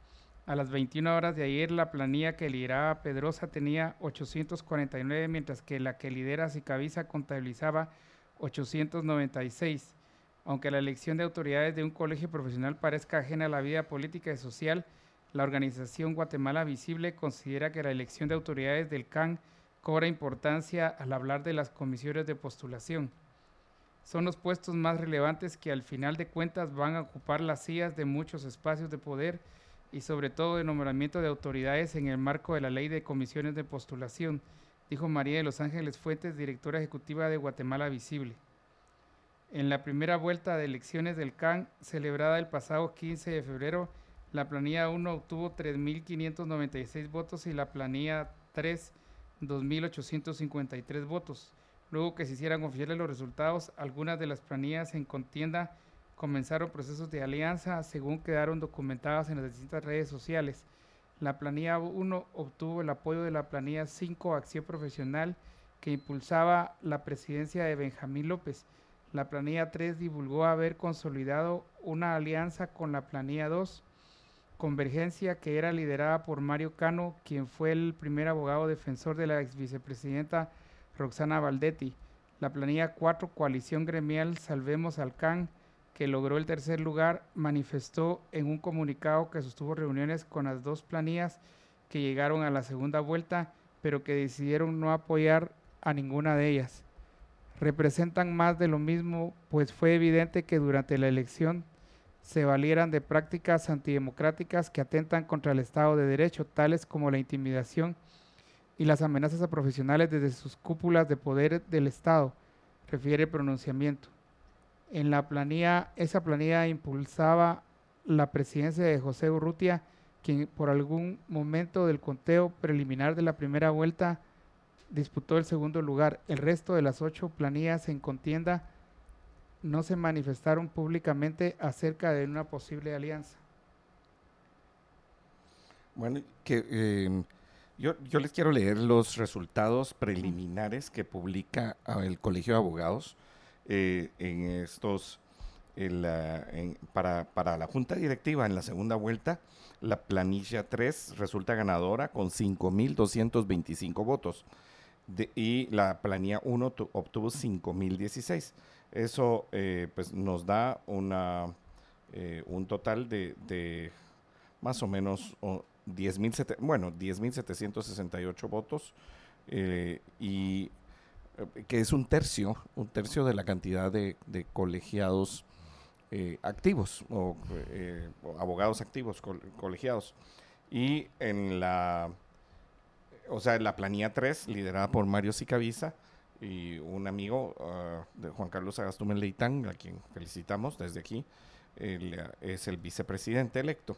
A las 21 horas de ayer, la planilla que lideraba Pedrosa tenía 849, mientras que la que lidera Sicaviza contabilizaba 896. Aunque la elección de autoridades de un colegio profesional parezca ajena a la vida política y social, la organización Guatemala Visible considera que la elección de autoridades del CAN cobra importancia al hablar de las comisiones de postulación. Son los puestos más relevantes que al final de cuentas van a ocupar las sillas de muchos espacios de poder y sobre todo de nombramiento de autoridades en el marco de la ley de comisiones de postulación, dijo María de Los Ángeles Fuentes, directora ejecutiva de Guatemala Visible. En la primera vuelta de elecciones del CAN, celebrada el pasado 15 de febrero, la planilla 1 obtuvo 3.596 votos y la planilla 3 2.853 votos. Luego que se hicieran oficiales los resultados, algunas de las planillas en contienda comenzaron procesos de alianza según quedaron documentadas en las distintas redes sociales. La planilla 1 obtuvo el apoyo de la planilla 5 Acción Profesional que impulsaba la presidencia de Benjamín López. La planilla 3 divulgó haber consolidado una alianza con la planilla 2 Convergencia, que era liderada por Mario Cano, quien fue el primer abogado defensor de la ex vicepresidenta Roxana Valdetti. La planilla 4, Coalición Gremial Salvemos al CAN, que logró el tercer lugar, manifestó en un comunicado que sostuvo reuniones con las dos planillas que llegaron a la segunda vuelta, pero que decidieron no apoyar a ninguna de ellas. Representan más de lo mismo, pues fue evidente que durante la elección se valieran de prácticas antidemocráticas que atentan contra el Estado de Derecho, tales como la intimidación y las amenazas a profesionales desde sus cúpulas de poder del Estado, refiere pronunciamiento. En la planilla, esa planilla impulsaba la presidencia de José Urrutia, quien por algún momento del conteo preliminar de la primera vuelta disputó el segundo lugar. El resto de las ocho planillas en contienda no se manifestaron públicamente acerca de una posible alianza. Bueno, que yo, yo les quiero leer los resultados preliminares que publica ah, el Colegio de Abogados eh, en estos, para, para la Junta Directiva en la segunda vuelta. La planilla 3 resulta ganadora con 5.225 votos de- y la planilla 1 tu- obtuvo 5.016. Eso eh, pues nos da una, eh, un total de, de más o menos o, 10.000 sete- bueno, 10.768 votos eh, y que es un tercio, un tercio de la cantidad de, colegiados eh, activos o, eh, o abogados activos col- colegiados. Y en la, o sea, en la planilla 3, liderada por Mario Sicaviza y un amigo ah, de Juan Carlos Agastumen Leitán, a quien felicitamos desde aquí, es el vicepresidente electo.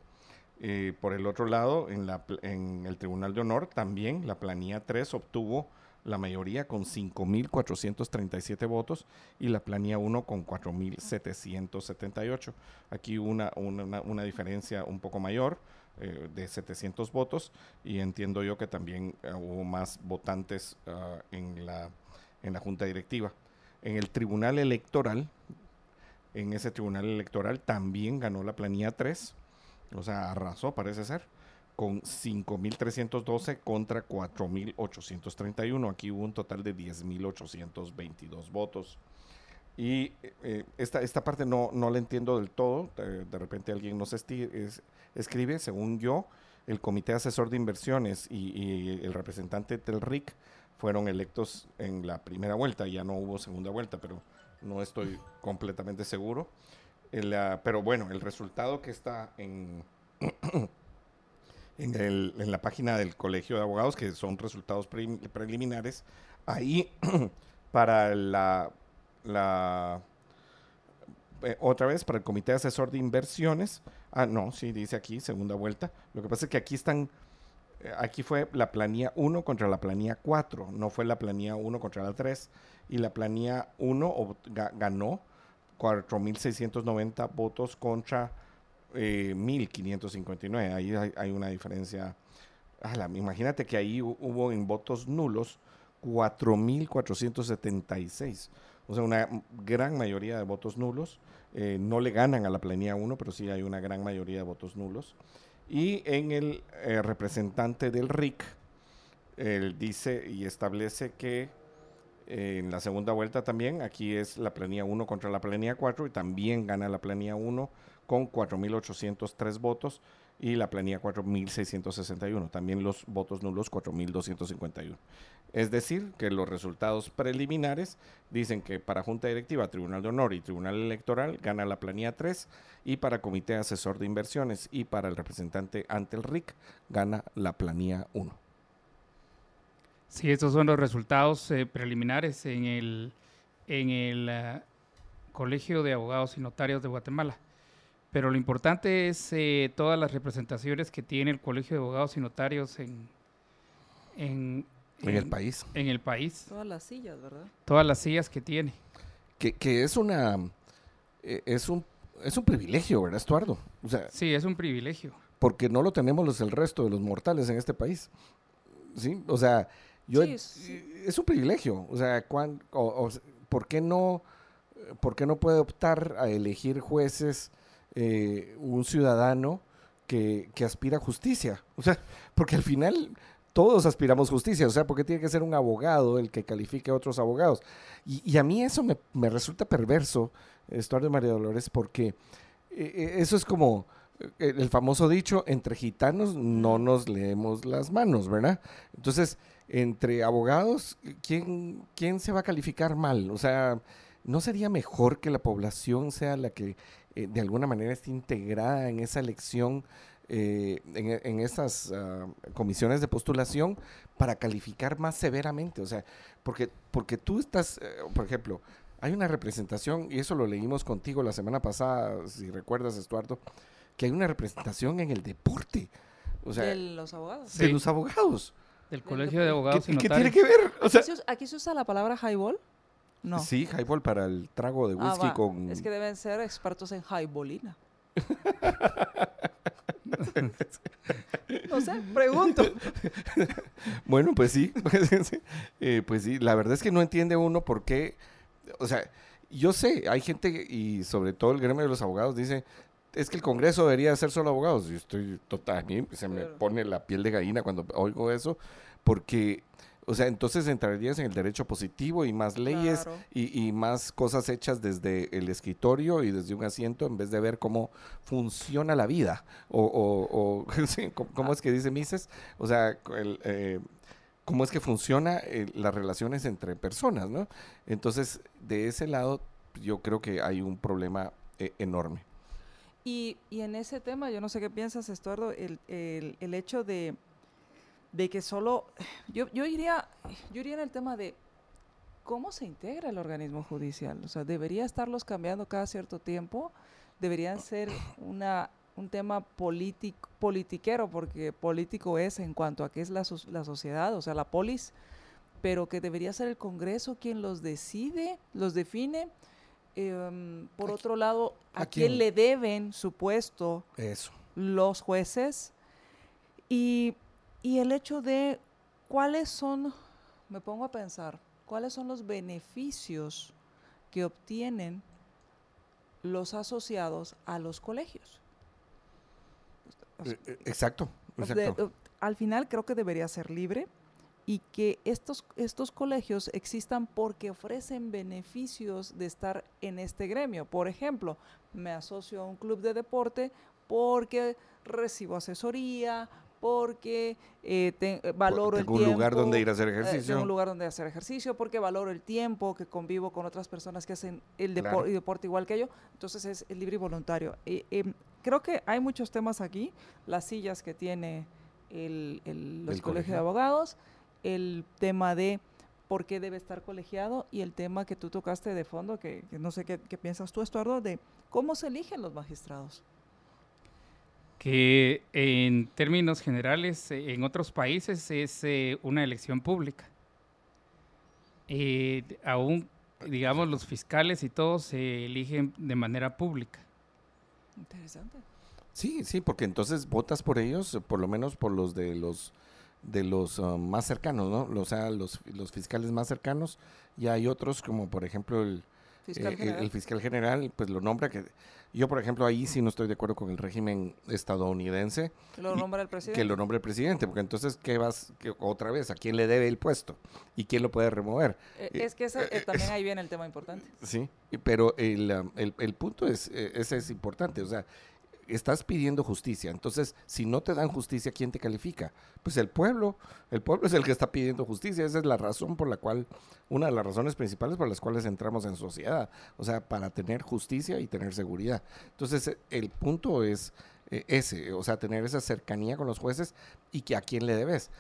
Eh, por el otro lado, en, la, en el Tribunal de Honor también la planilla 3 obtuvo la mayoría con 5.437 votos y la planilla 1 con 4.778. Aquí una, una, una- diferencia un poco mayor eh, de 700 votos y entiendo yo que también eh, hubo más votantes ah, en, la, en la Junta Directiva. En el Tribunal Electoral, en ese Tribunal Electoral también ganó la planilla 3 o sea, arrasó, parece ser, con 5.312 contra 4.831. Aquí hubo un total de 10.822 votos. Y eh, esta, esta parte no, no la entiendo del todo. De, de repente alguien nos escribe, según yo, el Comité Asesor de Inversiones y, el representante del RIC fueron electos en la primera vuelta. Ya no hubo segunda vuelta, pero no estoy completamente seguro. El, ah, pero bueno, el resultado que está en, <clears throat> en, el- en la página del Colegio de Abogados, que son resultados pre- preliminares, ahí <clears throat> para la, la eh, otra vez para el Comité Asesor de Inversiones. Ah, no, sí, dice aquí, segunda vuelta. Lo que pasa es que aquí están, eh, aquí fue la planilla 1 contra la planilla 4, no fue la planilla 1 contra la 3. Y la planilla 1 ob- ga- ganó 4.690 votos contra eh, 1.559. Ahí hay, hay una diferencia. Ala, imagínate que ahí hu- hubo en votos nulos 4.476. O sea, una gran mayoría de votos nulos. Eh, no le ganan a la planilla 1, pero sí hay una gran mayoría de votos nulos. Y en el eh, representante del RIC, él dice y establece que eh, en la segunda vuelta también, aquí es la planilla 1 contra la planilla 4 y también gana la planilla 1 con 4.803 votos y la planilla 4.661. También los votos nulos 4.251. Es decir, que los resultados preliminares dicen que para Junta Directiva, Tribunal de Honor y Tribunal Electoral gana la planilla 3 y para Comité Asesor de Inversiones y para el representante ante el RIC gana la planilla 1. Sí, estos son los resultados eh, preliminares en el, en el ah, Colegio de Abogados y Notarios de Guatemala. Pero lo importante es eh, todas las representaciones que tiene el Colegio de Abogados y Notarios en, en, En el país. En el país. Todas las sillas, ¿verdad? Todas las sillas que tiene. Que, que es una... eh, es un, es un privilegio, ¿verdad, Estuardo? O sea, Sí, es un privilegio. porque no lo tenemos los, el resto de los mortales en este país. ¿Sí? O sea, yo, Sí, sí. es un privilegio. O sea, cuán- o- o ¿por, qué no, ¿por qué no puede optar a elegir jueces eh, un ciudadano que, que aspira a justicia? O sea, porque al final todos aspiramos justicia. O sea, ¿por qué tiene que ser un abogado el que califique a otros abogados? Y, y a mí eso me, me resulta perverso, Estuardo María Dolores, porque eh, eh, eso es como el famoso dicho, entre gitanos no nos leemos las manos, ¿verdad? Entonces, entre abogados, ¿quién, quién se va a calificar mal? O sea, ¿no sería mejor que la población sea la que eh, de alguna manera esté integrada en esa elección, eh, en, e- en esas ah, comisiones de postulación para calificar más severamente? O sea, porque, porque tú estás, eh, por ejemplo, hay una representación, y eso lo leímos contigo la semana pasada, si recuerdas, Estuardo, que hay una representación en el deporte. O sea, de los abogados. de Sí. los abogados. Del Colegio de Abogados ¿Qué, y qué Notarios. tiene que ver? O sea, ¿Aquí, se, us- aquí se usa la palabra highball? No. Sí, highball para el trago de Ah, whisky con... Es que deben ser expertos en highballina. <laughs> no sé, pregunto. Bueno, pues sí. <laughs> pues sí. Eh, pues sí, la verdad es que no entiende uno por qué... O sea, yo sé, hay gente, y sobre todo el gremio de los abogados, dice, es que el Congreso debería ser solo abogados. Yo estoy total, a mí se me pone la piel de gallina cuando oigo eso, porque... O sea, entonces entrarías en el derecho positivo y más leyes Claro. y, y más cosas hechas desde el escritorio y desde un asiento en vez de ver cómo funciona la vida. O, o, o <laughs> sí, ¿cómo, cómo es que dice Mises? O sea, el, eh, cómo es que funciona eh, las relaciones entre personas, ¿no? Entonces, de ese lado, yo creo que hay un problema eh, enorme. Y, y en ese tema, yo no sé qué piensas, Estuardo, el, el, el hecho de, de que solo, <sighs> yo, yo, iría, yo iría en el tema de cómo se integra el organismo judicial. O sea, debería estarlos cambiando cada cierto tiempo, deberían ser una, un tema político, politiquero, porque político es en cuanto a qué es la, la sociedad, o sea, la polis, pero que debería ser el Congreso quien los decide, los define. Em, por ¿A qui- otro lado, ¿a, a quién quién? le deben su puesto Eso. los jueces? Y, y el hecho de cuáles son, me pongo a pensar, cuáles son los beneficios que obtienen los asociados a los colegios. Eh, eh, Exacto, de- exacto. al final creo que debería ser libre y que estos, estos colegios existan porque ofrecen beneficios de estar en este gremio. Por ejemplo, me asocio a un club de deporte porque recibo asesoría, porque eh, eh, valoro el tiempo. un lugar donde ir a hacer eh, ejercicio. un lugar donde hacer ejercicio, porque valoro el tiempo, que convivo con otras personas que hacen el deporte igual que yo. Entonces es el libre y voluntario. Em, creo que hay muchos temas aquí. Las sillas que tiene el, los colegios de abogados, el tema de por qué debe estar colegiado y el tema que tú tocaste de fondo, que, no sé qué, qué piensas tú, Estuardo, de cómo se eligen los magistrados que en términos generales eh, en otros países es eh, una elección pública. Eh, aún, digamos, los fiscales y todos se eligen de manera pública. Interesante. Sí, sí, porque entonces votas por ellos, por lo menos por los de los de los um, más cercanos, ¿no? O sea, los, los fiscales más cercanos y hay otros como por ejemplo el, fiscal, el fiscal general, pues lo nombra que yo, por ejemplo, ahí sí no estoy de acuerdo con el régimen estadounidense. Que lo nombra el presidente. Que lo nombre el presidente, porque entonces, ¿qué vas otra vez? ¿A quién le debe el puesto? ¿Y quién lo puede remover? Eh, es que ese, eh, también ahí viene el tema importante. Sí, pero el, um, el, el punto es, eh, ese es importante. O sea, estás pidiendo justicia. Entonces, si no te dan justicia, ¿quién te califica? Pues el pueblo. El pueblo es el que está pidiendo justicia. Esa es la razón por la cual, una de las razones principales por las cuales entramos en sociedad. O sea, para tener justicia y tener seguridad. Entonces, el punto es eh, ese, o sea, tener esa cercanía con los jueces y que a quién le debes.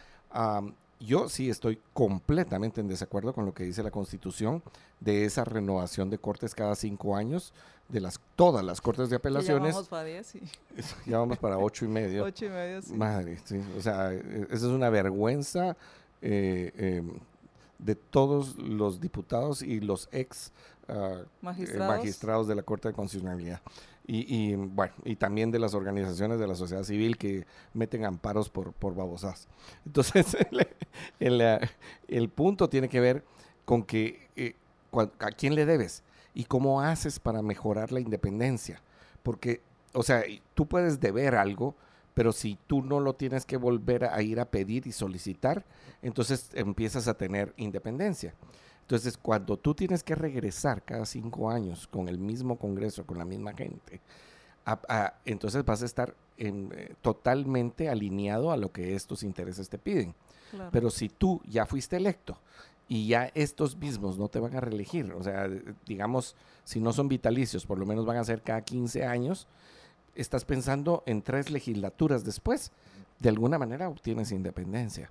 yo sí estoy completamente en desacuerdo con lo que dice la Constitución de esa renovación de cortes cada cinco años de las todas las cortes de apelaciones. Ya vamos para 10, <laughs> Ya vamos para ocho y medio. Ocho y medio, sí. Madre, sí. O sea, e, esa es una vergüenza eh, em, de todos los diputados y los ex ah, eh, magistrados. de la Corte de Constitucionalidad. Y, bueno, y también de las organizaciones de la sociedad civil que meten amparos por, por babosas. Entonces, <laughs> el, el, punto tiene que ver con que eh, a quién le debes y cómo haces para mejorar la independencia. Porque, o sea, tú puedes deber algo, pero si tú no lo tienes que volver a ir a pedir y solicitar, entonces empiezas a tener independencia. Entonces, cuando tú tienes que regresar cada cinco años con el mismo Congreso, con la misma gente, entonces vas a estar eh, totalmente alineado a lo que estos intereses te piden. Pero si tú ya fuiste electo y ya estos mismos no te van a reelegir. O sea, digamos, si no son vitalicios, por lo menos van a ser cada 15 años. Estás pensando en tres legislaturas después. De alguna manera obtienes independencia.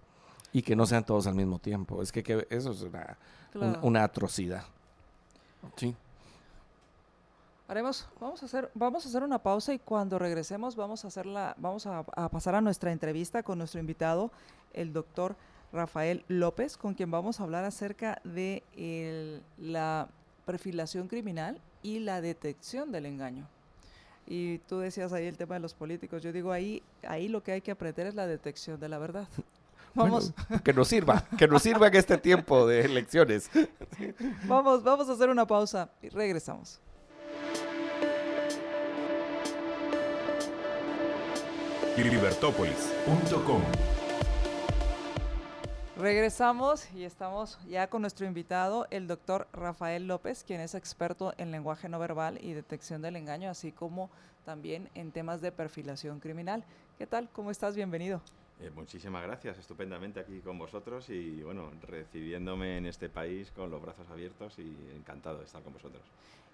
Y que no sean todos al mismo tiempo. Es que, eso es una, una atrocidad. Sí. Haremos, vamos a hacer, vamos a hacer una pausa y cuando regresemos vamos a hacer vamos a pasar a nuestra entrevista con nuestro invitado, el doctor Rafael López, con quien vamos a hablar acerca de la perfilación criminal y la detección del engaño. Y tú decías ahí el tema de los políticos. Yo digo ahí, ahí lo que hay que aprender es la detección de la verdad. Vamos. que nos sirva, que nos sirva en este tiempo de elecciones. vamos, vamos a hacer una pausa y regresamos. Libertópolis.com Regresamos y estamos ya con nuestro invitado, el doctor Rafael López, quien es experto en lenguaje no verbal y detección del engaño, así como también en temas de perfilación criminal. ¿Qué tal? ¿Cómo estás? Bienvenido. Eh, muchísimas gracias, estupendamente aquí con vosotros y bueno, recibiéndome en este país con los brazos abiertos y encantado de estar con vosotros.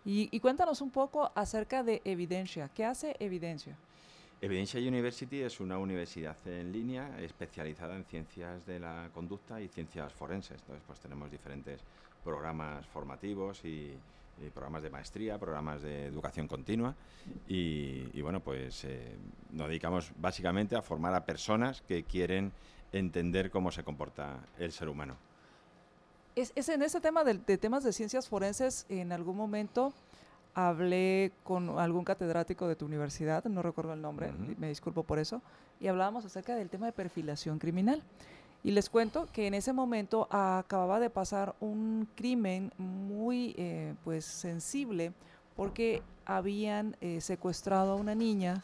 Y, y cuéntanos un poco acerca de Evidencia. ¿Qué hace Evidencia? Evidencia University es una universidad en línea especializada en ciencias de la conducta y ciencias forenses. Entonces, pues tenemos diferentes programas formativos y, programas de maestría, programas de educación continua y, bueno, pues eh, nos dedicamos básicamente a formar a personas que quieren entender cómo se comporta el ser humano. Es, en ese tema de temas de ciencias forenses, en algún momento hablé con algún catedrático de tu universidad, no recuerdo el nombre, me disculpo por eso, y hablábamos acerca del tema de perfilación criminal. Y les cuento que en ese momento acababa de pasar un crimen muy eh, pues sensible porque habían eh, secuestrado a una niña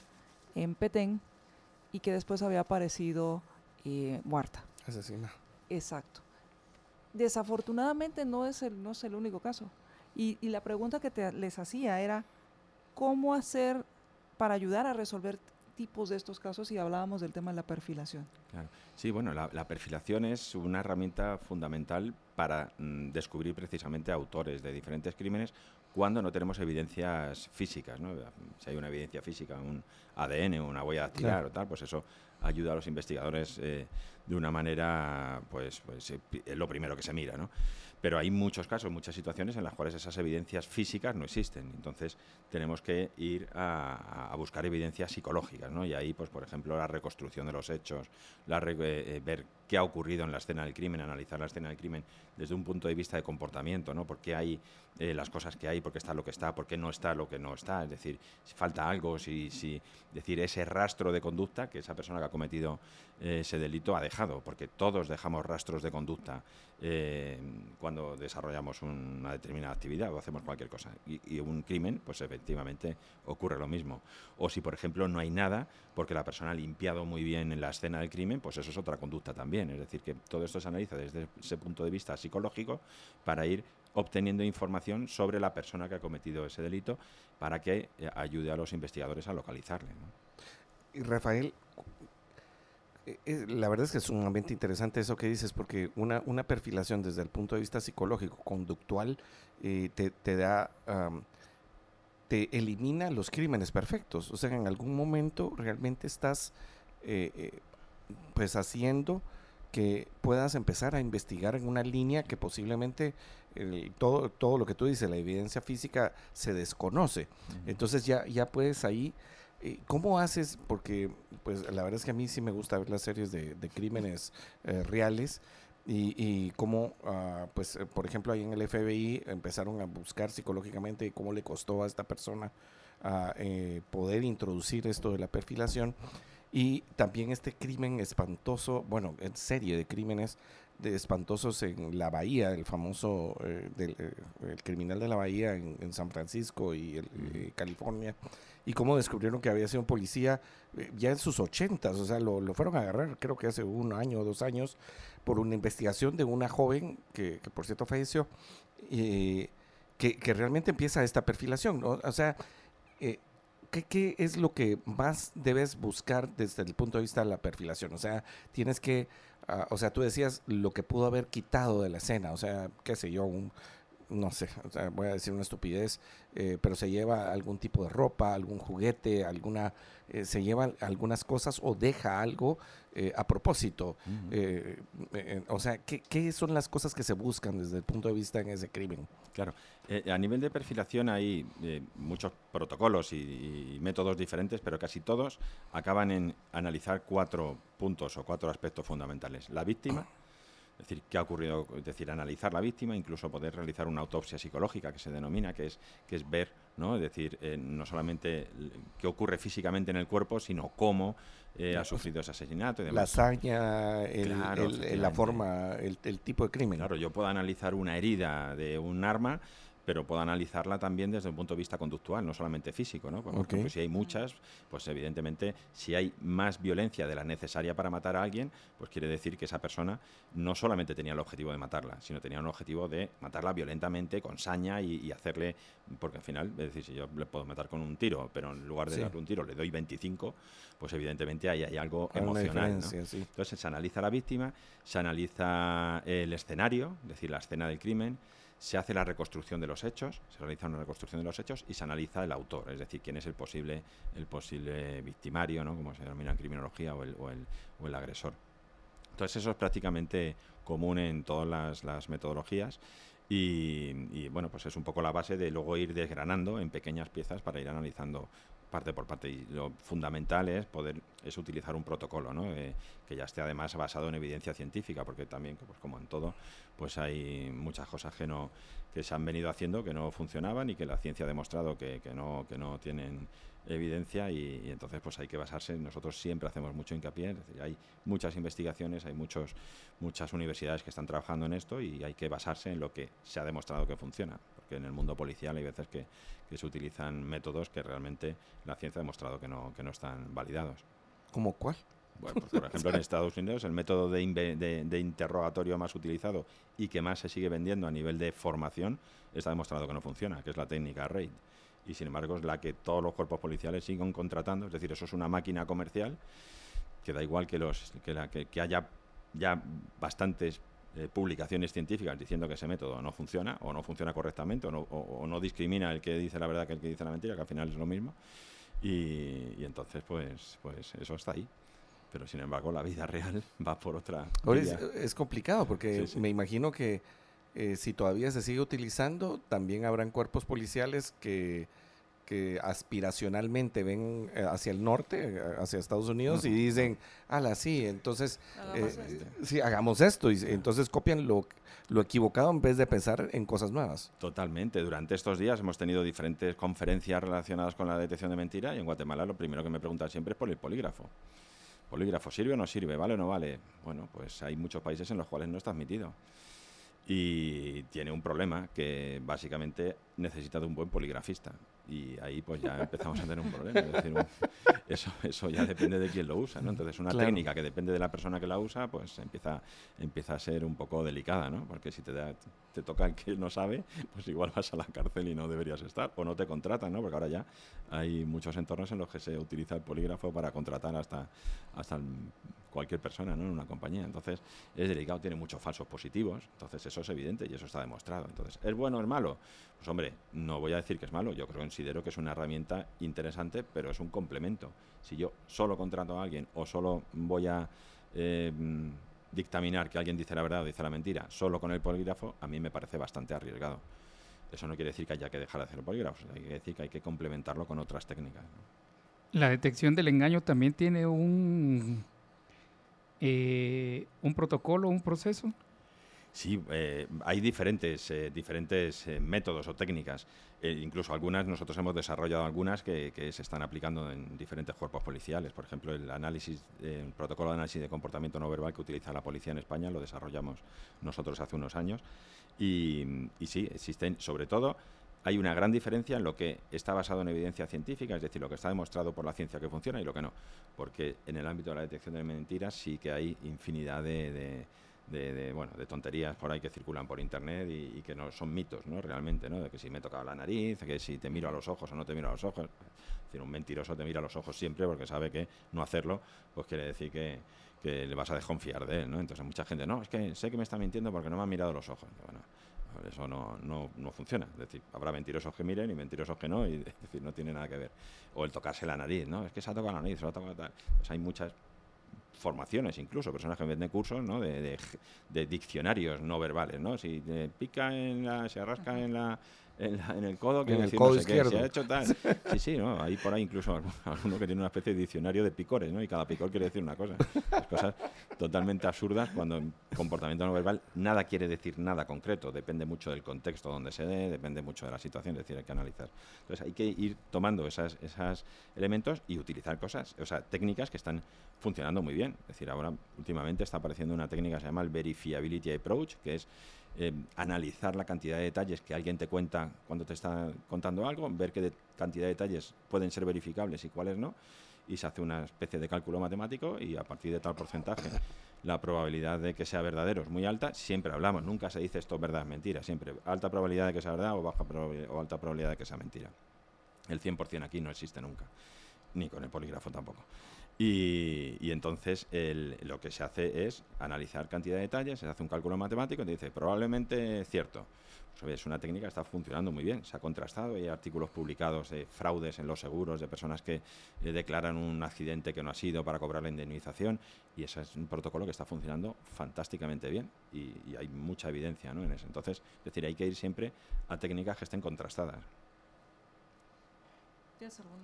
en Petén y que después había aparecido eh, muerta. Asesina. Exacto. Desafortunadamente no es el, no es el único caso. Y, y la pregunta que te, les hacía era, ¿cómo hacer para ayudar a resolver tipos de estos casos y hablábamos del tema de la perfilación? Claro. Sí, bueno, la, la perfilación es una herramienta fundamental para mm, descubrir precisamente autores de diferentes crímenes cuando no tenemos evidencias físicas. ¿no? Si hay una evidencia física, un ADN, una huella dactilar Claro. o tal, pues eso ayuda a los investigadores eh, de una manera, pues, pues eh, es lo primero que se mira, ¿no? Pero hay muchos casos, muchas situaciones en las cuales esas evidencias físicas no existen. Entonces tenemos que ir a, buscar evidencias psicológicas, ¿no? Y ahí, pues, por ejemplo, la reconstrucción de los hechos, la eh, eh, ver qué ha ocurrido en la escena del crimen, analizar la escena del crimen desde un punto de vista de comportamiento, ¿no? ¿Por qué hay eh, las cosas que hay? ¿Por qué está lo que está? ¿Por qué no está lo que no está? Es decir, si falta algo, si, si decir, ese rastro de conducta que esa persona que ha cometido ese delito ha dejado, porque todos dejamos rastros de conducta eh, cuando desarrollamos una determinada actividad o hacemos cualquier cosa. Y, un crimen, pues efectivamente ocurre lo mismo. O si, por ejemplo, no hay nada porque la persona ha limpiado muy bien en la escena del crimen, pues eso es otra conducta también. Es decir, que todo esto se analiza desde ese punto de vista psicológico para ir obteniendo información sobre la persona que ha cometido ese delito para que eh, ayude a los investigadores a localizarle. Y Rafael, la verdad es que es sumamente interesante eso que dices, porque una, una perfilación desde el punto de vista psicológico, conductual, eh, te, te da, te elimina los crímenes perfectos. O sea, en algún momento realmente estás, eh, eh, pues, haciendo que puedas empezar a investigar en una línea que posiblemente el- todo, todo lo que tú dices, la evidencia física se desconoce. Entonces ya, ya puedes ahí, eh, ¿cómo haces? Porque pues la verdad es que a mí sí me gusta ver las series de, crímenes eh, reales y, y cómo, ah, pues eh, por ejemplo ahí en el FBI empezaron a buscar psicológicamente cómo le costó a esta persona ah, eh, poder introducir esto de la perfilación y también este crimen espantoso, bueno, en serie de crímenes de espantosos en la bahía, el famoso eh, del, eh, el criminal de la bahía en, en San Francisco y el- eh, California, y cómo descubrieron que había sido un policía ya en sus ochentas, o sea, lo, lo fueron a agarrar creo que hace un año o dos años por una investigación de una joven que, que por cierto falleció, que, que realmente empieza esta perfilación, ¿no? O sea, ¿qué, qué es lo que más debes buscar desde el punto de vista de la perfilación? O sea, tienes que, ah, o sea, tú decías lo que pudo haber quitado de la escena, o sea, qué sé yo, un, no sé, o sea, voy a decir una estupidez, eh, pero se lleva algún tipo de ropa, algún juguete, alguna, eh, se lleva algunas cosas o deja algo eh, a propósito. Eh, eh, o sea, ¿qué, ¿qué son las cosas que se buscan desde el punto de vista en ese crimen? Claro. Eh, a nivel de perfilación hay eh, muchos protocolos y, y métodos diferentes, pero casi todos acaban en analizar cuatro puntos o cuatro aspectos fundamentales. La víctima, es decir, qué ha ocurrido, es decir, analizar la víctima, incluso poder realizar una autopsia psicológica que se denomina, que es, que es ver, ¿no? Es decir, eh, no solamente qué ocurre físicamente en el cuerpo, sino cómo eh, ha sufrido ese asesinato y La demás. hazaña, el- Claro, el- la efectivamente. forma, el, el tipo de crimen. Claro, yo puedo analizar una herida de un arma, pero puedo analizarla también desde un punto de vista conductual, no solamente físico, ¿no? Por ejemplo, si hay muchas, pues evidentemente si hay más violencia de la necesaria para matar a alguien, pues quiere decir que esa persona no solamente tenía el objetivo de matarla, sino tenía un objetivo de matarla violentamente, con saña y, y hacerle, porque al final, es decir, si yo le puedo matar con un tiro, pero en lugar de Sí. darle un tiro le doy 25, pues evidentemente ahí hay algo Hay emocional, ¿no? diferencia, sí. Entonces se analiza la víctima, se analiza el escenario, es decir, la escena del crimen, se hace la reconstrucción de los hechos, se realiza una reconstrucción de los hechos y se analiza el autor, es decir, quién es el posible, el posible victimario, ¿no? como se denomina en criminología, o el, o el, o el agresor. Entonces eso es prácticamente común en todas las, las metodologías y, y, bueno, pues es un poco la base de luego ir desgranando en pequeñas piezas para ir analizando parte por parte. Y lo fundamental es poder es utilizar un protocolo ¿no? Eh, que ya esté además basado en evidencia científica porque también pues como en todo pues hay muchas cosas que no que se han venido haciendo que no funcionaban y que la ciencia ha demostrado que, que no que no tienen evidencia. Y, entonces pues hay que basarse nosotros siempre hacemos mucho hincapié hay muchas investigaciones hay muchos muchas universidades que están trabajando en esto y hay que basarse en lo que se ha demostrado que funciona porque en el mundo policial hay veces que, que se utilizan métodos que realmente la ciencia ha demostrado que no que no están validados ¿Como cuál? Bueno, pues, por ejemplo, en Estados Unidos el método de, de, interrogatorio más utilizado y que más se sigue vendiendo a nivel de formación está demostrado que no funciona, que es la técnica RAID. Y sin embargo es la que todos los cuerpos policiales siguen contratando, es decir, eso es una máquina comercial que da igual que, los, que, la, que, haya ya bastantes eh, publicaciones científicas diciendo que ese método no funciona o no funciona correctamente o no, o no discrimina el que dice la verdad que el que dice la mentira, que al final es lo mismo. Y, entonces, pues, pues eso está ahí. Pero sin embargo, la vida <laughs> real va por otra. Es, complicado porque me imagino que eh, si todavía se sigue utilizando, también habrán cuerpos policiales que que aspiracionalmente ven eh, hacia el norte, eh, hacia Estados Unidos, y dicen, ala, sí, entonces, hagamos eh, esto. sí, hagamos esto, y entonces copian lo, lo equivocado en vez de pensar en cosas nuevas. Totalmente. Durante estos días hemos tenido diferentes conferencias relacionadas con la detección de mentira, y en Guatemala lo primero que me preguntan siempre es por el polígrafo. ¿Polígrafo sirve o no sirve? ¿Vale o no vale? Bueno, pues hay muchos países en los cuales no está admitido y tiene un problema que básicamente necesita de un buen poligrafista y ahí pues ya empezamos a tener un problema. Es decir, eso, eso ya depende de quién lo usa, ¿no? Entonces una técnica que depende de la persona que la usa, pues empieza, empieza a ser un poco delicada, ¿no? Porque si te, da, te toca el que no sabe, pues igual vas a la cárcel y no deberías estar, o no te contratan, ¿no? Porque ahora ya hay muchos entornos en los que se utiliza el polígrafo para contratar hasta, hasta cualquier persona, ¿no? En una compañía. Entonces es delicado, tiene muchos falsos positivos, entonces eso es evidente y eso está demostrado. Entonces, ¿es bueno o es malo? Pues hombre, no voy a decir que es malo, yo creo, considero que es una herramienta interesante, pero es un complemento. Si yo solo contrato a alguien o solo voy a eh, dictaminar que alguien dice la verdad o dice la mentira solo con el polígrafo, a mí me parece bastante arriesgado. Eso no quiere decir que haya que dejar de hacer el polígrafo, hay que decir que hay que complementarlo con otras técnicas. La detección del engaño también tiene un, eh, un protocolo, un proceso. Sí, eh, hay diferentes, eh, diferentes métodos o técnicas. incluso algunas, nosotros hemos desarrollado algunas que, se están aplicando en diferentes cuerpos policiales. Por ejemplo, el análisis, el protocolo de análisis de comportamiento no verbal que utiliza la policía en España lo desarrollamos nosotros hace unos años. Y sí, existen, sobre todo, hay una gran diferencia en lo que está basado en evidencia científica, es decir, lo que está demostrado por la ciencia que funciona y lo que no. Porque en el ámbito de la detección de mentiras sí que hay infinidad de de, bueno, de tonterías por ahí que circulan por internet y, que no son mitos, ¿no? Realmente, ¿no? De que si me he tocado la nariz, que si te miro a los ojos o no te miro a los ojos. Es decir, un mentiroso te mira a los ojos siempre porque sabe que no hacerlo, pues quiere decir que, le vas a desconfiar de él, ¿no? Entonces mucha gente, no, es que sé que me está mintiendo porque no me ha mirado los ojos. Bueno, eso no, no, no, funciona. Es decir, habrá mentirosos que miren y mentirosos que no, y <laughs> es decir, no tiene nada que ver. O el tocarse la nariz, ¿no? Es que se ha tocado la nariz, se ha tocado tal. Pues hay muchas formaciones incluso, personas que venden cursos ¿no? de, de, diccionarios no verbales, ¿no? Si te pica en la, se arrasca en la en, el codo que en el codo izquierdo. se ha hecho tal. <laughs> Sí, sí, ¿no? Hay por ahí incluso <laughs> alguno que tiene una especie de diccionario de picores, ¿no? Y cada picor quiere decir una cosa. cosas totalmente absurdas cuando en comportamiento no verbal nada quiere decir nada concreto. Depende mucho del contexto donde se dé, depende mucho de la situación, es decir, hay que analizar. Entonces hay que ir tomando esos esas elementos y utilizar cosas, o sea, técnicas que están funcionando muy bien. Es decir, ahora últimamente está apareciendo una técnica que se llama el Verifiability Approach, que es eh, analizar la cantidad de detalles que alguien te cuenta cuando te está contando algo, ver qué cantidad de detalles pueden ser verificables y cuáles no, y se hace una especie de cálculo matemático y a partir de tal porcentaje la probabilidad de que sea verdadero es muy alta. Siempre hablamos, nunca se dice esto es verdad, mentira, siempre alta probabilidad de que sea verdad o baja o alta probabilidad de que sea mentira. El 100% aquí no existe nunca, ni con el polígrafo tampoco. Y, entonces lo que se hace es analizar cantidad de detalles, se hace un cálculo matemático y te dice, probablemente cierto. Pues, es una técnica que está funcionando muy bien, se ha contrastado, hay artículos publicados de fraudes en los seguros, de personas que eh, declaran un accidente que no ha sido para cobrar la indemnización, y ese es un protocolo que está funcionando fantásticamente bien, y, hay mucha evidencia en eso. Entonces, es decir, hay que ir siempre a técnicas que estén contrastadas. ¿Tienes algún?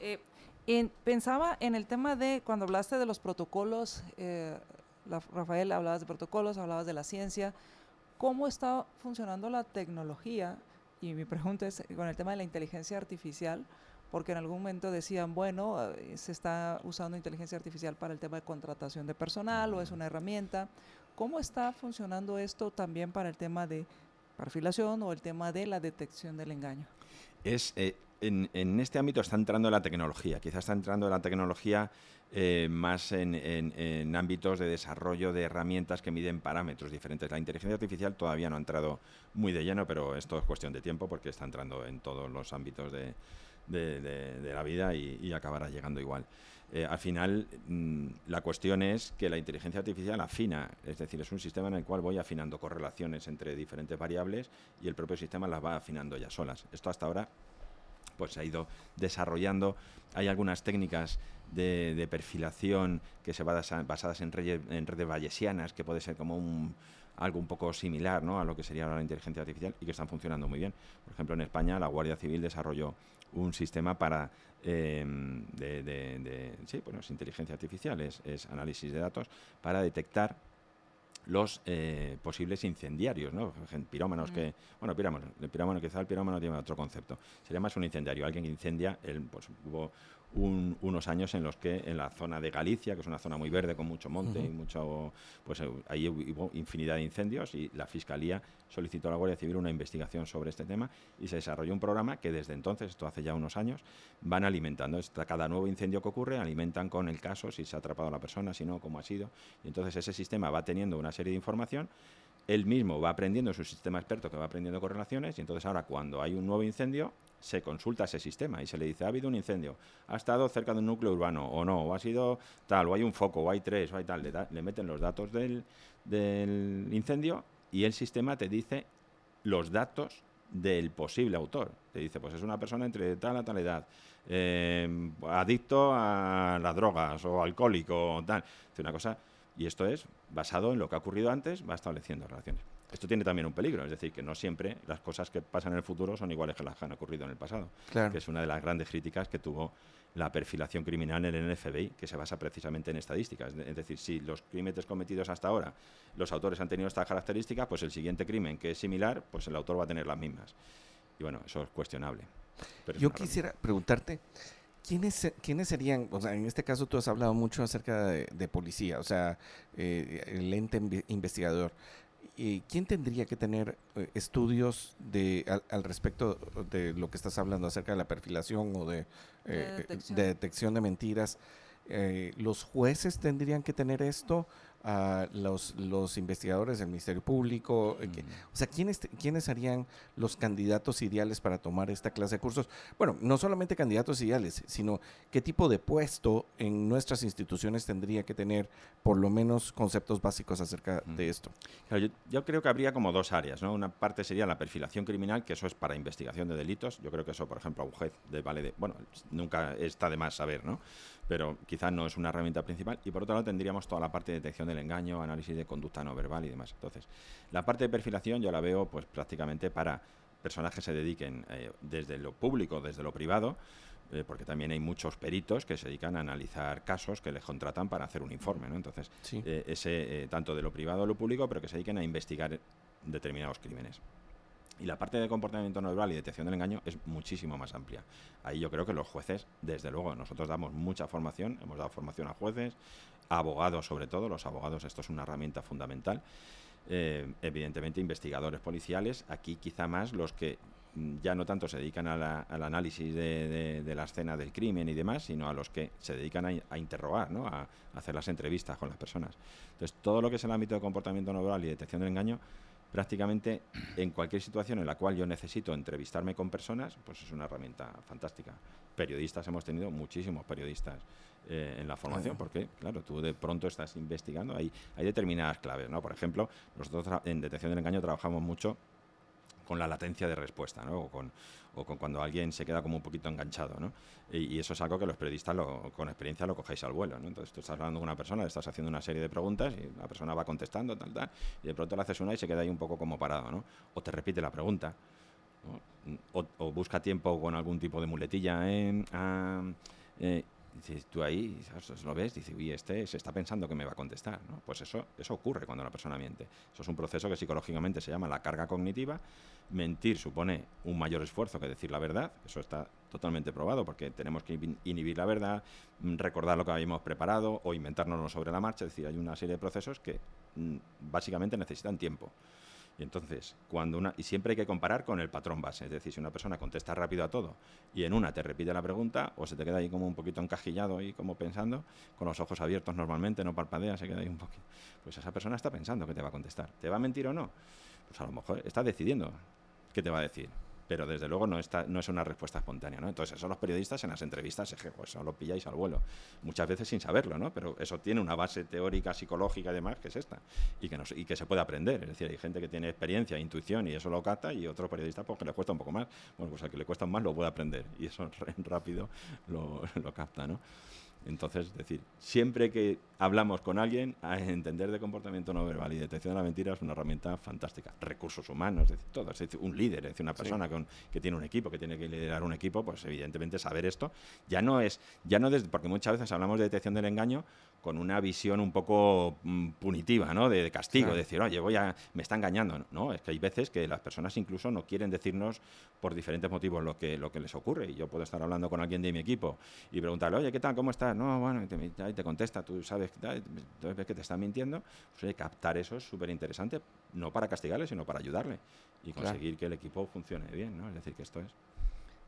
Eh, pensaba en el tema de cuando hablaste de los protocolos, eh, Rafael, hablabas de protocolos, hablabas de la ciencia, ¿cómo está funcionando la tecnología? Y mi pregunta es con el tema de la inteligencia artificial, porque en algún momento decían, bueno, eh, se está usando inteligencia artificial para el tema de contratación de personal o es una herramienta. ¿Cómo está funcionando esto también para el tema de perfilación o el tema de la detección del engaño? Es, eh, en, este ámbito está entrando la tecnología, quizás está entrando la tecnología eh, más en, ámbitos de desarrollo de herramientas que miden parámetros diferentes. La inteligencia artificial todavía no ha entrado muy de lleno, pero esto es cuestión de tiempo porque está entrando en todos los ámbitos de, la vida y, acabará llegando igual. Eh, al final, mm, la cuestión es que la inteligencia artificial afina, es decir, es un sistema en el cual voy afinando correlaciones entre diferentes variables y el propio sistema las va afinando ya solas. Esto hasta ahora pues se ha ido desarrollando. Hay algunas técnicas de, perfilación que se basan basadas en, redes bayesianas, que puede ser como un, algo un poco similar a lo que sería la inteligencia artificial y que están funcionando muy bien. Por ejemplo, en España la Guardia Civil desarrolló un sistema para em, de, sí, bueno, es inteligencia artificial, es, es análisis de datos para detectar los eh, posibles incendiarios, ¿no? Pirómanos que, bueno, pirómanos, el pirómano quizá el pirómano tiene otro concepto. Sería más un incendiario, alguien que incendia, el, pues hubo unos años en los que en la zona de Galicia, que es una zona muy verde con mucho monte y mucho, pues eh, ahí hubo infinidad de incendios y la Fiscalía solicitó a la Guardia Civil una investigación sobre este tema y se desarrolló un programa que desde entonces, esto hace ya unos años, van alimentando. Cada nuevo incendio que ocurre alimentan con el caso, si se ha atrapado a la persona, si no, cómo ha sido. Y entonces ese sistema va teniendo una serie de información él mismo va aprendiendo su sistema experto que va aprendiendo correlaciones y entonces ahora cuando hay un nuevo incendio se consulta ese sistema y se le dice, ha habido un incendio, ha estado cerca de un núcleo urbano o no, o ha sido tal, o hay un foco, o hay tres, o hay tal, le, meten los datos del, incendio y el sistema te dice los datos del posible autor. Te dice, pues es una persona entre tal a tal edad, eh, adicto a las drogas o alcohólico, tal. Es una cosa, y esto es basado en lo que ha ocurrido antes, va estableciendo relaciones. Esto tiene también un peligro, es decir, que no siempre las cosas que pasan en el futuro son iguales que las que han ocurrido en el pasado, que es una de las grandes críticas que tuvo la perfilación criminal en el FBI, que se basa precisamente en estadísticas. Es decir, si los crímenes cometidos hasta ahora, los autores han tenido estas características, pues el siguiente crimen que es similar, pues el autor va a tener las mismas. Y bueno, eso es cuestionable. Yo quisiera preguntarte, ¿Quiénes, ¿Quiénes serían, o sea, en este caso tú has hablado mucho acerca de, policía, o sea, eh, el ente investigador. ¿Quién tendría que tener eh, estudios de, al, respecto de lo que estás hablando acerca de la perfilación o de, eh, detección. de mentiras? Eh, ¿Los jueces tendrían que tener esto? A los, los investigadores del Ministerio Público? Eh, o sea, ¿quiénes, ¿quiénes serían los candidatos ideales para tomar esta clase de cursos? Bueno, no solamente candidatos ideales, sino qué tipo de puesto en nuestras instituciones tendría que tener por lo menos conceptos básicos acerca de esto. yo, creo que habría como dos áreas, ¿no? Una parte sería la perfilación criminal, que eso es para investigación de delitos. Yo creo que eso, por ejemplo, a un juez de vale de, bueno, nunca está de más saber, ¿no? Pero quizás no es una herramienta principal. Y por otro lado tendríamos toda la parte de detección del engaño, análisis de conducta no verbal y demás. Entonces, la parte de perfilación yo la veo pues prácticamente para personas que se dediquen eh, desde lo público, desde lo privado, eh, porque también hay muchos peritos que se dedican a analizar casos que les contratan para hacer un informe, ¿no? Entonces, eh, ese tanto de lo privado a lo público, pero que se dediquen a investigar determinados crímenes. Y la parte de comportamiento no verbal y detección del engaño es muchísimo más amplia. Ahí yo creo que los jueces, desde luego, nosotros damos mucha formación, hemos dado formación a jueces, abogados sobre todo, los abogados, esto es una herramienta fundamental. Eh, evidentemente investigadores policiales, aquí quizá más los que ya no tanto se dedican al análisis de, la escena del crimen y demás, sino a los que se dedican a, interrogar, ¿no? a, hacer las entrevistas con las personas. Entonces, todo lo que es el ámbito de comportamiento no verbal y detección del engaño, prácticamente en cualquier situación en la cual yo necesito entrevistarme con personas, pues es una herramienta fantástica. Periodistas, hemos tenido muchísimos periodistas eh, en la formación, porque, claro, tú de pronto estás investigando, hay, hay determinadas claves, ¿no? Por ejemplo, nosotros en detección del engaño trabajamos mucho con la latencia de respuesta, ¿no? O con, o con cuando alguien se queda como un poquito enganchado, ¿no? Y, eso es algo que los periodistas con experiencia lo cogéis al vuelo, ¿no? Entonces tú estás hablando con una persona, le estás haciendo una serie de preguntas y la persona va contestando, tal, tal, y de pronto le haces una y se queda ahí un poco como parado, ¿no? O te repite la pregunta, o, busca tiempo con algún tipo de muletilla, ¿eh? Dices, tú ahí lo ves, dices, uy, este se está pensando que me va a contestar. ¿no? Pues eso, eso ocurre cuando la persona miente. Eso es un proceso que psicológicamente se llama la carga cognitiva. Mentir supone un mayor esfuerzo que decir la verdad. Eso está totalmente probado porque tenemos que inhibir la verdad, mm, recordar lo que habíamos preparado o inventárnoslo sobre la marcha. Es decir, hay una serie de procesos que mm, básicamente necesitan tiempo. Y entonces, cuando una. Y siempre hay que comparar con el patrón base. Es decir, si una persona contesta rápido a todo y en una te repite la pregunta, o se te queda ahí como un poquito encajillado y como pensando, con los ojos abiertos normalmente, no parpadea, se queda ahí un poquito. Pues esa persona está pensando que te va a contestar. ¿Te va a mentir o no? Pues a lo mejor está decidiendo qué te va a decir pero desde luego no, está, no es una respuesta espontánea. ¿no? Entonces, eso los periodistas en las entrevistas, es que pues, lo pilláis al vuelo, muchas veces sin saberlo, ¿no? pero eso tiene una base teórica, psicológica y demás, que es esta, y que, y que se puede aprender. Es decir, hay gente que tiene experiencia, intuición y eso lo capta, y otro periodista pues, que le cuesta un poco más. Bueno, pues al que le cuesta más lo puede aprender, y eso <laughs> rápido lo, lo capta. ¿no? Entonces, es decir, siempre que hablamos con alguien, a entender de comportamiento no verbal y detección de la mentira es una herramienta fantástica. Recursos humanos, es decir, todo, es decir, un líder, es decir, una persona con, que tiene un equipo, que tiene que liderar un equipo, pues evidentemente saber esto ya no es, ya no desde, porque muchas veces hablamos de detección del engaño con una visión un poco mm, punitiva, ¿no? De, castigo, de decir, oye, voy a, me está engañando. No, es que hay veces que las personas incluso no quieren decirnos por diferentes motivos lo que, lo que les ocurre. Y yo puedo estar hablando con alguien de mi equipo y preguntarle, oye, ¿qué tal? ¿Cómo estás? No, bueno, y te, te contesta, tú sabes, entonces ves que te está mintiendo. Pues, captar eso es súper interesante, no para castigarle, sino para ayudarle y conseguir que el equipo funcione bien, ¿no? Es decir, que esto es...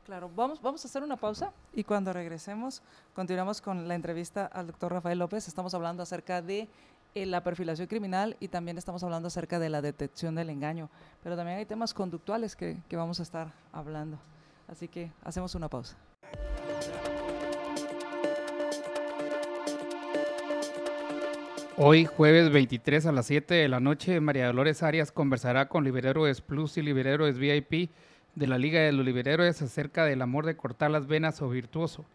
Claro, vamos, vamos a hacer una pausa y cuando regresemos continuamos con la entrevista al doctor Rafael López. Estamos hablando acerca de eh, la perfilación criminal y también estamos hablando acerca de la detección del engaño, pero también hay temas conductuales que, que vamos a estar hablando. Así que hacemos una pausa. Hoy, jueves 23 a las 7 de la noche, María Dolores Arias conversará con Liberhéroes Plus y Liberhéroes VIP de la Liga de los Liberhéroes acerca del amor de cortar las venas o virtuoso.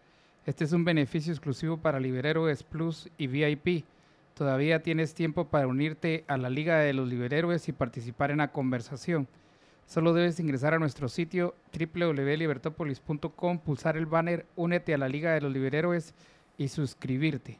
Este es un beneficio exclusivo para Liberhéroes Plus y VIP. Todavía tienes tiempo para unirte a la Liga de los Liberhéroes y participar en la conversación. Solo debes ingresar a nuestro sitio www.libertopolis.com, pulsar el banner Únete a la Liga de los Liberhéroes y suscribirte.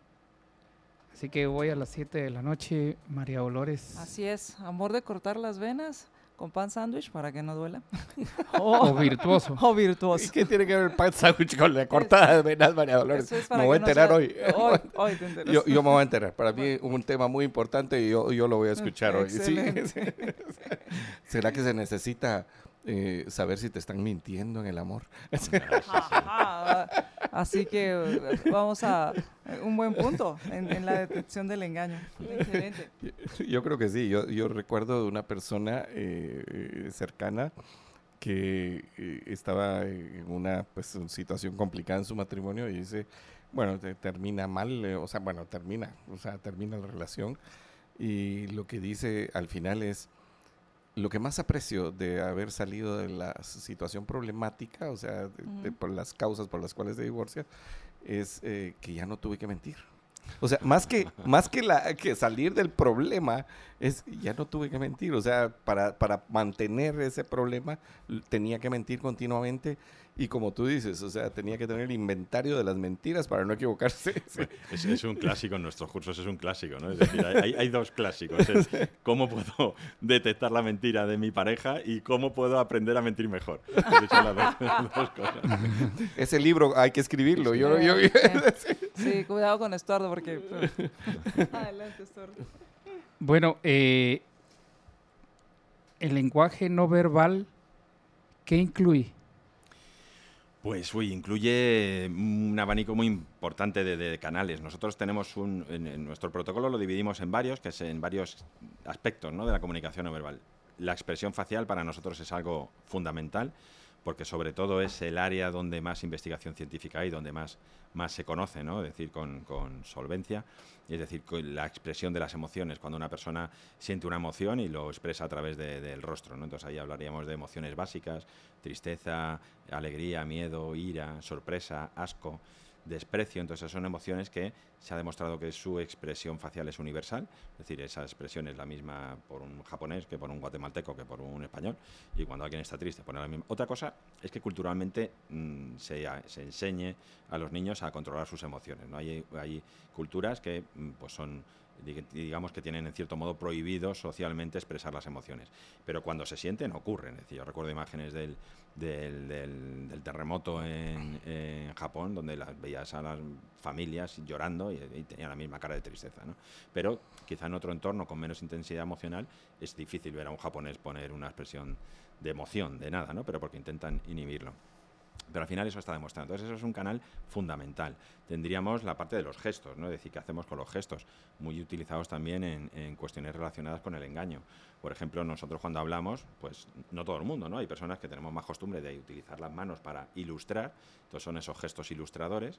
Así que voy a las 7 de la noche, María Dolores. Así es, amor de cortar las venas con pan sándwich para que no duela. <laughs> o, virtuoso. O virtuoso. ¿Y qué tiene que ver el pan sándwich con la cortada de venas, María Dolores? me voy a enterar hoy. Hoy, hoy te enteras. Yo, yo, me voy a enterar. Para mí es un tema muy importante y yo, yo lo voy a escuchar hoy. <laughs> ¿Será que se necesita eh, saber si te están mintiendo en el amor. <laughs> Así que eh, vamos a un buen punto en, la detección del engaño. Excelente. <laughs> Yo, creo que sí. Yo, yo recuerdo de una persona eh, cercana que estaba en una pues, situación complicada en su matrimonio y dice, bueno, termina mal, o sea, bueno, termina, o sea, termina la relación y lo que dice al final es, lo que más aprecio de haber salido de la situación problemática, o sea, por las causas por las cuales se divorcia, es eh, que ya no tuve que mentir. O sea, más que, <laughs> más que, la, que salir del problema, es ya no tuve que mentir. O sea, para, para mantener ese problema tenía que mentir continuamente y como tú dices, o sea, tenía que tener el inventario de las mentiras para no equivocarse. <laughs> <laughs> Es, un clásico en nuestros cursos, es un clásico, ¿no? Es decir, hay, dos clásicos. <laughs> cómo puedo detectar la mentira de mi pareja y cómo puedo aprender a mentir mejor. Ese libro hay que escribirlo. Sí, yo, sí, cuidado con Estuardo porque... Adelante, Estuardo. Bueno, eh, el lenguaje no verbal, ¿qué incluye? Pues uy, incluye un abanico muy importante de, canales. Nosotros tenemos un, en, nuestro protocolo lo dividimos en varios, que es en varios aspectos ¿no? de la comunicación no verbal. La expresión facial para nosotros es algo fundamental porque sobre todo es el área donde más investigación científica hay, donde más, más se conoce, ¿no? es decir, con, con solvencia, es decir, la expresión de las emociones, cuando una persona siente una emoción y lo expresa a través del rostro. ¿no? Entonces ahí hablaríamos de emociones básicas, tristeza, alegría, miedo, ira, sorpresa, asco desprecio. Entonces son emociones que se ha demostrado que su expresión facial es universal, es decir, esa expresión es la misma por un japonés que por un guatemalteco que por un español, y cuando alguien está triste pone la misma. Otra cosa es que culturalmente mm, se, se, enseñe a los niños a controlar sus emociones. ¿no? Hay, hay culturas que mm, pues son digamos que tienen en cierto modo prohibido socialmente expresar las emociones. Pero cuando se sienten ocurren. Es decir, yo recuerdo imágenes del, del, terremoto en, Japón, donde las veías a las familias llorando y, tenían la misma cara de tristeza. ¿no? Pero quizá en otro entorno con menos intensidad emocional es difícil ver a un japonés poner una expresión de emoción, de nada, ¿no? pero porque intentan inhibirlo. Pero al final eso está demostrado. Entonces eso es un canal fundamental. Tendríamos la parte de los gestos, ¿no? Es decir, qué hacemos con los gestos, muy utilizados también en, cuestiones relacionadas con el engaño. Por ejemplo, nosotros cuando hablamos, pues no todo el mundo, ¿no? Hay personas que tenemos más costumbre de utilizar las manos para ilustrar, entonces son esos gestos ilustradores.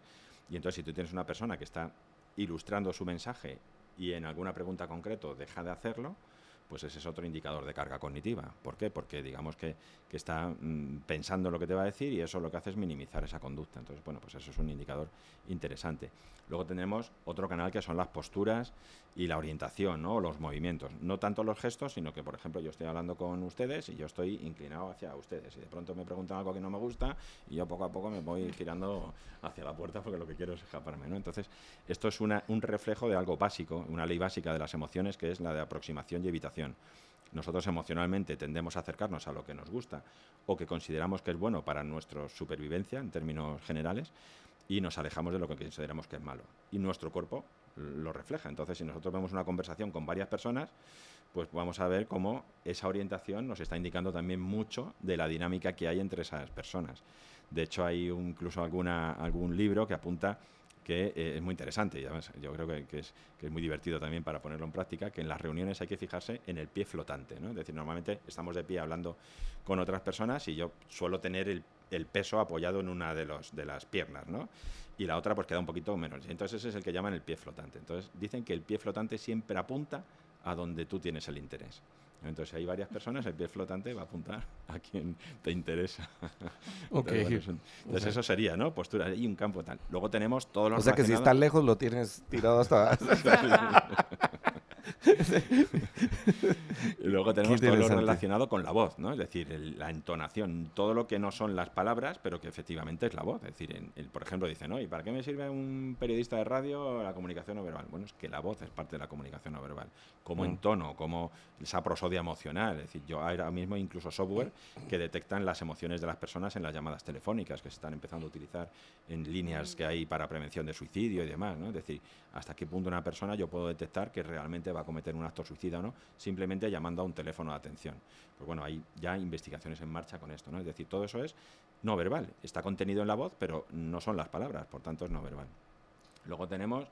Y entonces si tú tienes una persona que está ilustrando su mensaje y en alguna pregunta concreto deja de hacerlo, pues ese es otro indicador de carga cognitiva. ¿Por qué? Porque digamos que, está mm, pensando lo que te va a decir y eso lo que hace es minimizar esa conducta. Entonces, bueno, pues eso es un indicador interesante. Luego tenemos otro canal que son las posturas y la orientación, ¿no? los movimientos. No tanto los gestos, sino que, por ejemplo, yo estoy hablando con ustedes y yo estoy inclinado hacia ustedes. Y de pronto me preguntan algo que no me gusta y yo poco a poco me voy girando hacia la puerta porque lo que quiero es escaparme. ¿no? Entonces, esto es una, un reflejo de algo básico, una ley básica de las emociones, que es la de aproximación y evitación. Nosotros emocionalmente tendemos a acercarnos a lo que nos gusta o que consideramos que es bueno para nuestra supervivencia en términos generales y nos alejamos de lo que consideramos que es malo. Y nuestro cuerpo lo refleja. Entonces, si nosotros vemos una conversación con varias personas, pues vamos a ver cómo esa orientación nos está indicando también mucho de la dinámica que hay entre esas personas. De hecho, hay incluso alguna, algún libro que apunta que eh, es muy interesante y además yo creo que, es, muy divertido también para ponerlo en práctica, que en las reuniones hay que fijarse en el pie flotante, ¿no? Es decir, normalmente estamos de pie hablando con otras personas y yo suelo tener el, peso apoyado en una de, los, de las piernas, ¿no? Y la otra pues queda un poquito menos. Entonces ese es el que llaman el pie flotante. Entonces dicen que el pie flotante siempre apunta a donde tú tienes el interés. Entonces, hay varias personas, el pie flotante va a apuntar a quien te interesa. <laughs> Ok. entonces, eso sería, ¿no? Postura y un campo tal. Luego tenemos todos los. O sea, que si está lejos lo tienes tirado hasta. <laughs> <laughs> <laughs> y luego tenemos todo lo relacionado con la voz, ¿no? Es decir, la entonación, todo lo que no son las palabras, pero que efectivamente es la voz. Es decir, por ejemplo, dicen, ¿no? ¿Y para qué me sirve un periodista de radio la comunicación no verbal? Bueno, es que la voz es parte de la comunicación no verbal. Como mm. tono, como esa prosodia emocional. Es decir, yo ahora mismo incluso software que detectan las emociones de las personas en las llamadas telefónicas que se están empezando a utilizar en líneas que hay para prevención de suicidio y demás, ¿no? Es decir, hasta qué punto una persona yo puedo detectar que realmente va a cometer un acto suicida o no, simplemente llamando a un teléfono de atención. Pues bueno, hay ya investigaciones en marcha con esto, ¿no? Es decir, todo eso es no verbal, está contenido en la voz, pero no son las palabras, por tanto es no verbal. Luego tenemos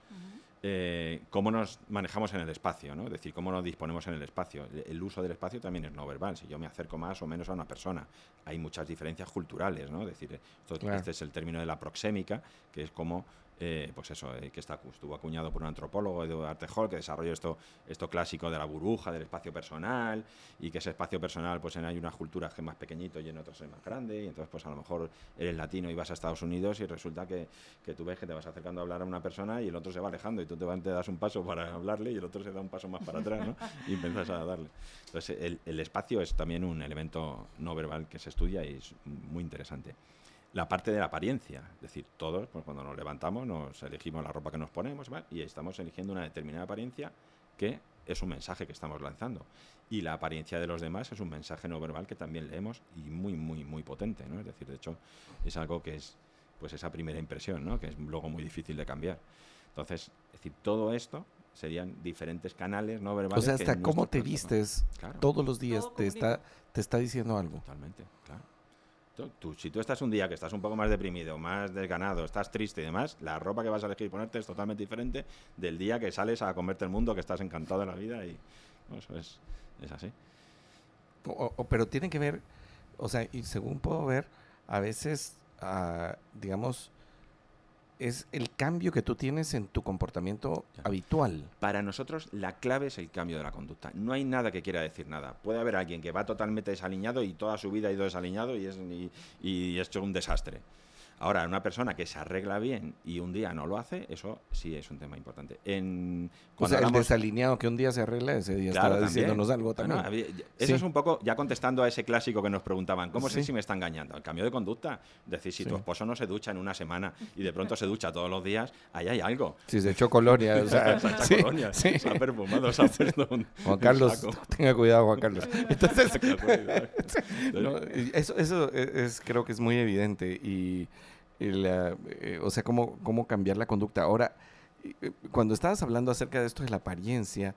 eh, cómo nos manejamos en el espacio, ¿no? es decir, cómo nos disponemos en el espacio. El, uso del espacio también es no verbal, si yo me acerco más o menos a una persona. Hay muchas diferencias culturales, ¿no? es decir, este es el término de la proxémica, que es como eh, pues eso, eh, que está, estuvo acuñado por un antropólogo, Eduard Hall, que desarrolló esto, esto clásico de la burbuja, del espacio personal, y que ese espacio personal, pues en hay unas culturas que es más pequeñito y en otras es más grande, y entonces pues a lo mejor eres latino y vas a Estados Unidos y resulta que, que tú ves que te vas acercando a hablar a una persona y el otro se va alejando y tú te, te das un paso para hablarle y el otro se da un paso más para atrás. Y empiezas a darle. Entonces el espacio es también un elemento no verbal que se estudia y es muy interesante la parte de la apariencia. Es decir, todos, pues cuando nos levantamos, nos elegimos la ropa que nos ponemos y estamos eligiendo una determinada apariencia que es un mensaje que estamos lanzando. Y la apariencia de los demás es un mensaje no verbal que también leemos y muy, muy, muy potente. ¿no? Es decir, de hecho, es algo que es pues esa primera impresión, ¿no? que es luego muy difícil de cambiar. Entonces, es decir, todo esto serían diferentes canales no verbales. O sea, hasta cómo te vistes todos los días te está, te está diciendo algo. Totalmente, claro. Tú, si tú estás un día que estás un poco más deprimido, más desganado, estás triste y demás, la ropa que vas a elegir ponerte es totalmente diferente del día que sales a comerte el mundo, que estás encantado de la vida y eso es, es así. pero tiene que ver, o sea, y según puedo ver, a veces, ah, digamos, es el cambio que tú tienes en tu comportamiento habitual. Para nosotros la clave es el cambio de la conducta. No hay nada que quiera decir nada. Puede haber alguien que va totalmente desaliñado y toda su vida ha ido desaliñado y es, y, y es un desastre. Ahora, una persona que se arregla bien y un día no lo hace, eso sí es un tema importante. En, o sea, el desalineado que un día se arregla, ese día está diciéndonos algo también. eso es un poco, ya contestando a ese clásico que nos preguntaban, ¿cómo sé si me está engañando? El cambio de conducta. Decir, si tu esposo no se ducha en una semana y de pronto se ducha todos los días, ahí hay algo. Si se echó colonia, o sea, <laughs> se, colonia se ha perfumado, se ha puesto un, Juan Carlos, tenga cuidado, Juan Carlos. <laughs> Entonces, <laughs> eso, eso es, creo que es muy evidente y eh, o sea, cómo, cómo cambiar la conducta. Ahora, eh, cuando estabas hablando acerca de esto de la apariencia,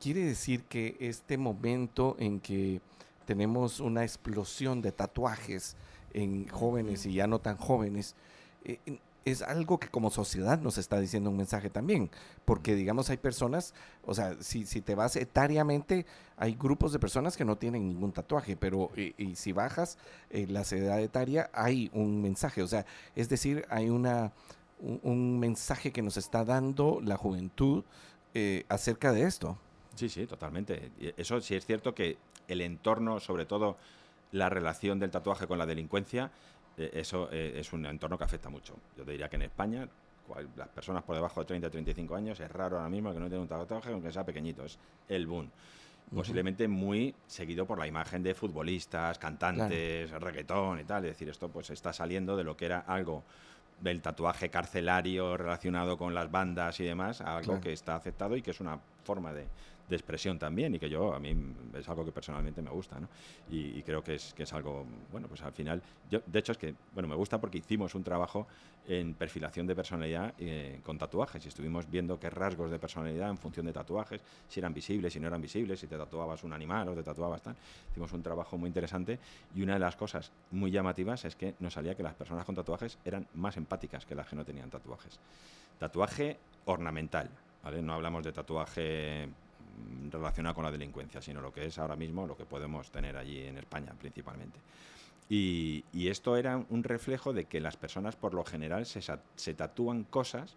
quiere decir que este momento en que tenemos una explosión de tatuajes en jóvenes y ya no tan jóvenes, eh, es algo que como sociedad nos está diciendo un mensaje también, porque digamos hay personas, o sea, si, si te vas etariamente, hay grupos de personas que no tienen ningún tatuaje, pero y, si bajas eh, la edad etaria, hay un mensaje, o sea, es decir, hay una, un, mensaje que nos está dando la juventud eh, acerca de esto. Sí, sí, totalmente. Eso sí es cierto que el entorno, sobre todo la relación del tatuaje con la delincuencia, eso eh, es un entorno que afecta mucho. Yo te diría que en España, las personas por debajo de 30 35 años, es raro ahora mismo que no tengan un tatuaje, aunque sea pequeñito, es el boom. Posiblemente muy seguido por la imagen de futbolistas, cantantes, reggaetón y tal. Es decir, esto pues está saliendo de lo que era algo del tatuaje carcelario relacionado con las bandas y demás, a algo que está aceptado y que es una forma de, de expresión también y que yo a mí es algo que personalmente me gusta ¿no? y, creo que es, que es algo bueno pues al final yo de hecho es que bueno me gusta porque hicimos un trabajo en perfilación de personalidad eh, con tatuajes y estuvimos viendo qué rasgos de personalidad en función de tatuajes si eran visibles si no eran visibles si te tatuabas un animal o te tatuabas tal hicimos un trabajo muy interesante y una de las cosas muy llamativas es que nos salía que las personas con tatuajes eran más empáticas que las que no tenían tatuajes tatuaje ornamental ¿vale? no hablamos de tatuaje Relacionado con la delincuencia, sino lo que es ahora mismo lo que podemos tener allí en España principalmente. Y, esto era un reflejo de que las personas por lo general se, tatúan cosas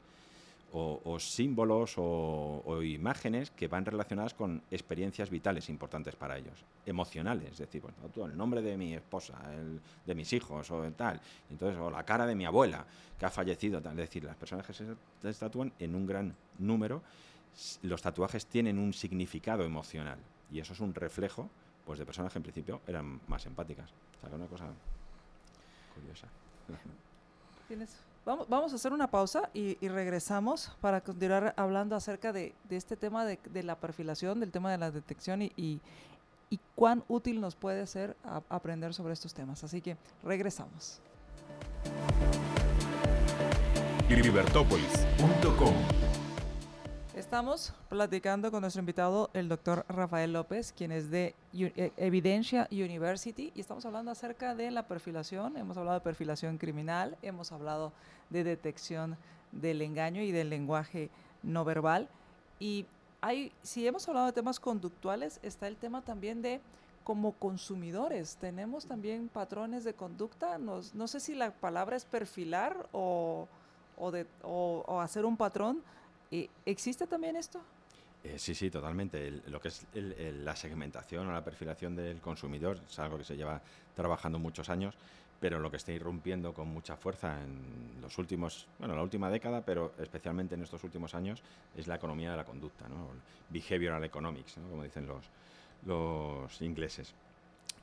o, símbolos o, imágenes que van relacionadas con experiencias vitales importantes para ellos, emocionales, es decir, el nombre de mi esposa, el, de mis hijos o tal, entonces, o la cara de mi abuela que ha fallecido, tal. es decir, las personas que se tatúan en un gran número los tatuajes tienen un significado emocional y eso es un reflejo pues de personas que en principio eran más empáticas. O sea, una cosa curiosa. <laughs> Vamos, vamos, a hacer una pausa y, regresamos para continuar hablando acerca de, este tema de, la perfilación, del tema de la detección y, y, cuán útil nos puede ser aprender sobre estos temas. Así que regresamos. Estamos platicando con nuestro invitado, el doctor Rafael López, quien es de eh, Evidencia University, y estamos hablando acerca de la perfilación. Hemos hablado de perfilación criminal, hemos hablado de detección del engaño y del lenguaje no verbal. Y si hemos hablado de temas conductuales, está el tema también de como consumidores, tenemos también patrones de conducta. no sé si la palabra es perfilar o, o hacer un patrón ¿Existe también esto? Eh, sí, sí, totalmente. lo que es la segmentación o la perfilación del consumidor es algo que se lleva trabajando muchos años, pero lo que está irrumpiendo con mucha fuerza en los últimos, bueno, la última década, pero especialmente en estos últimos años, es la economía de la conducta, ¿no? behavioral economics, como dicen los, los ingleses.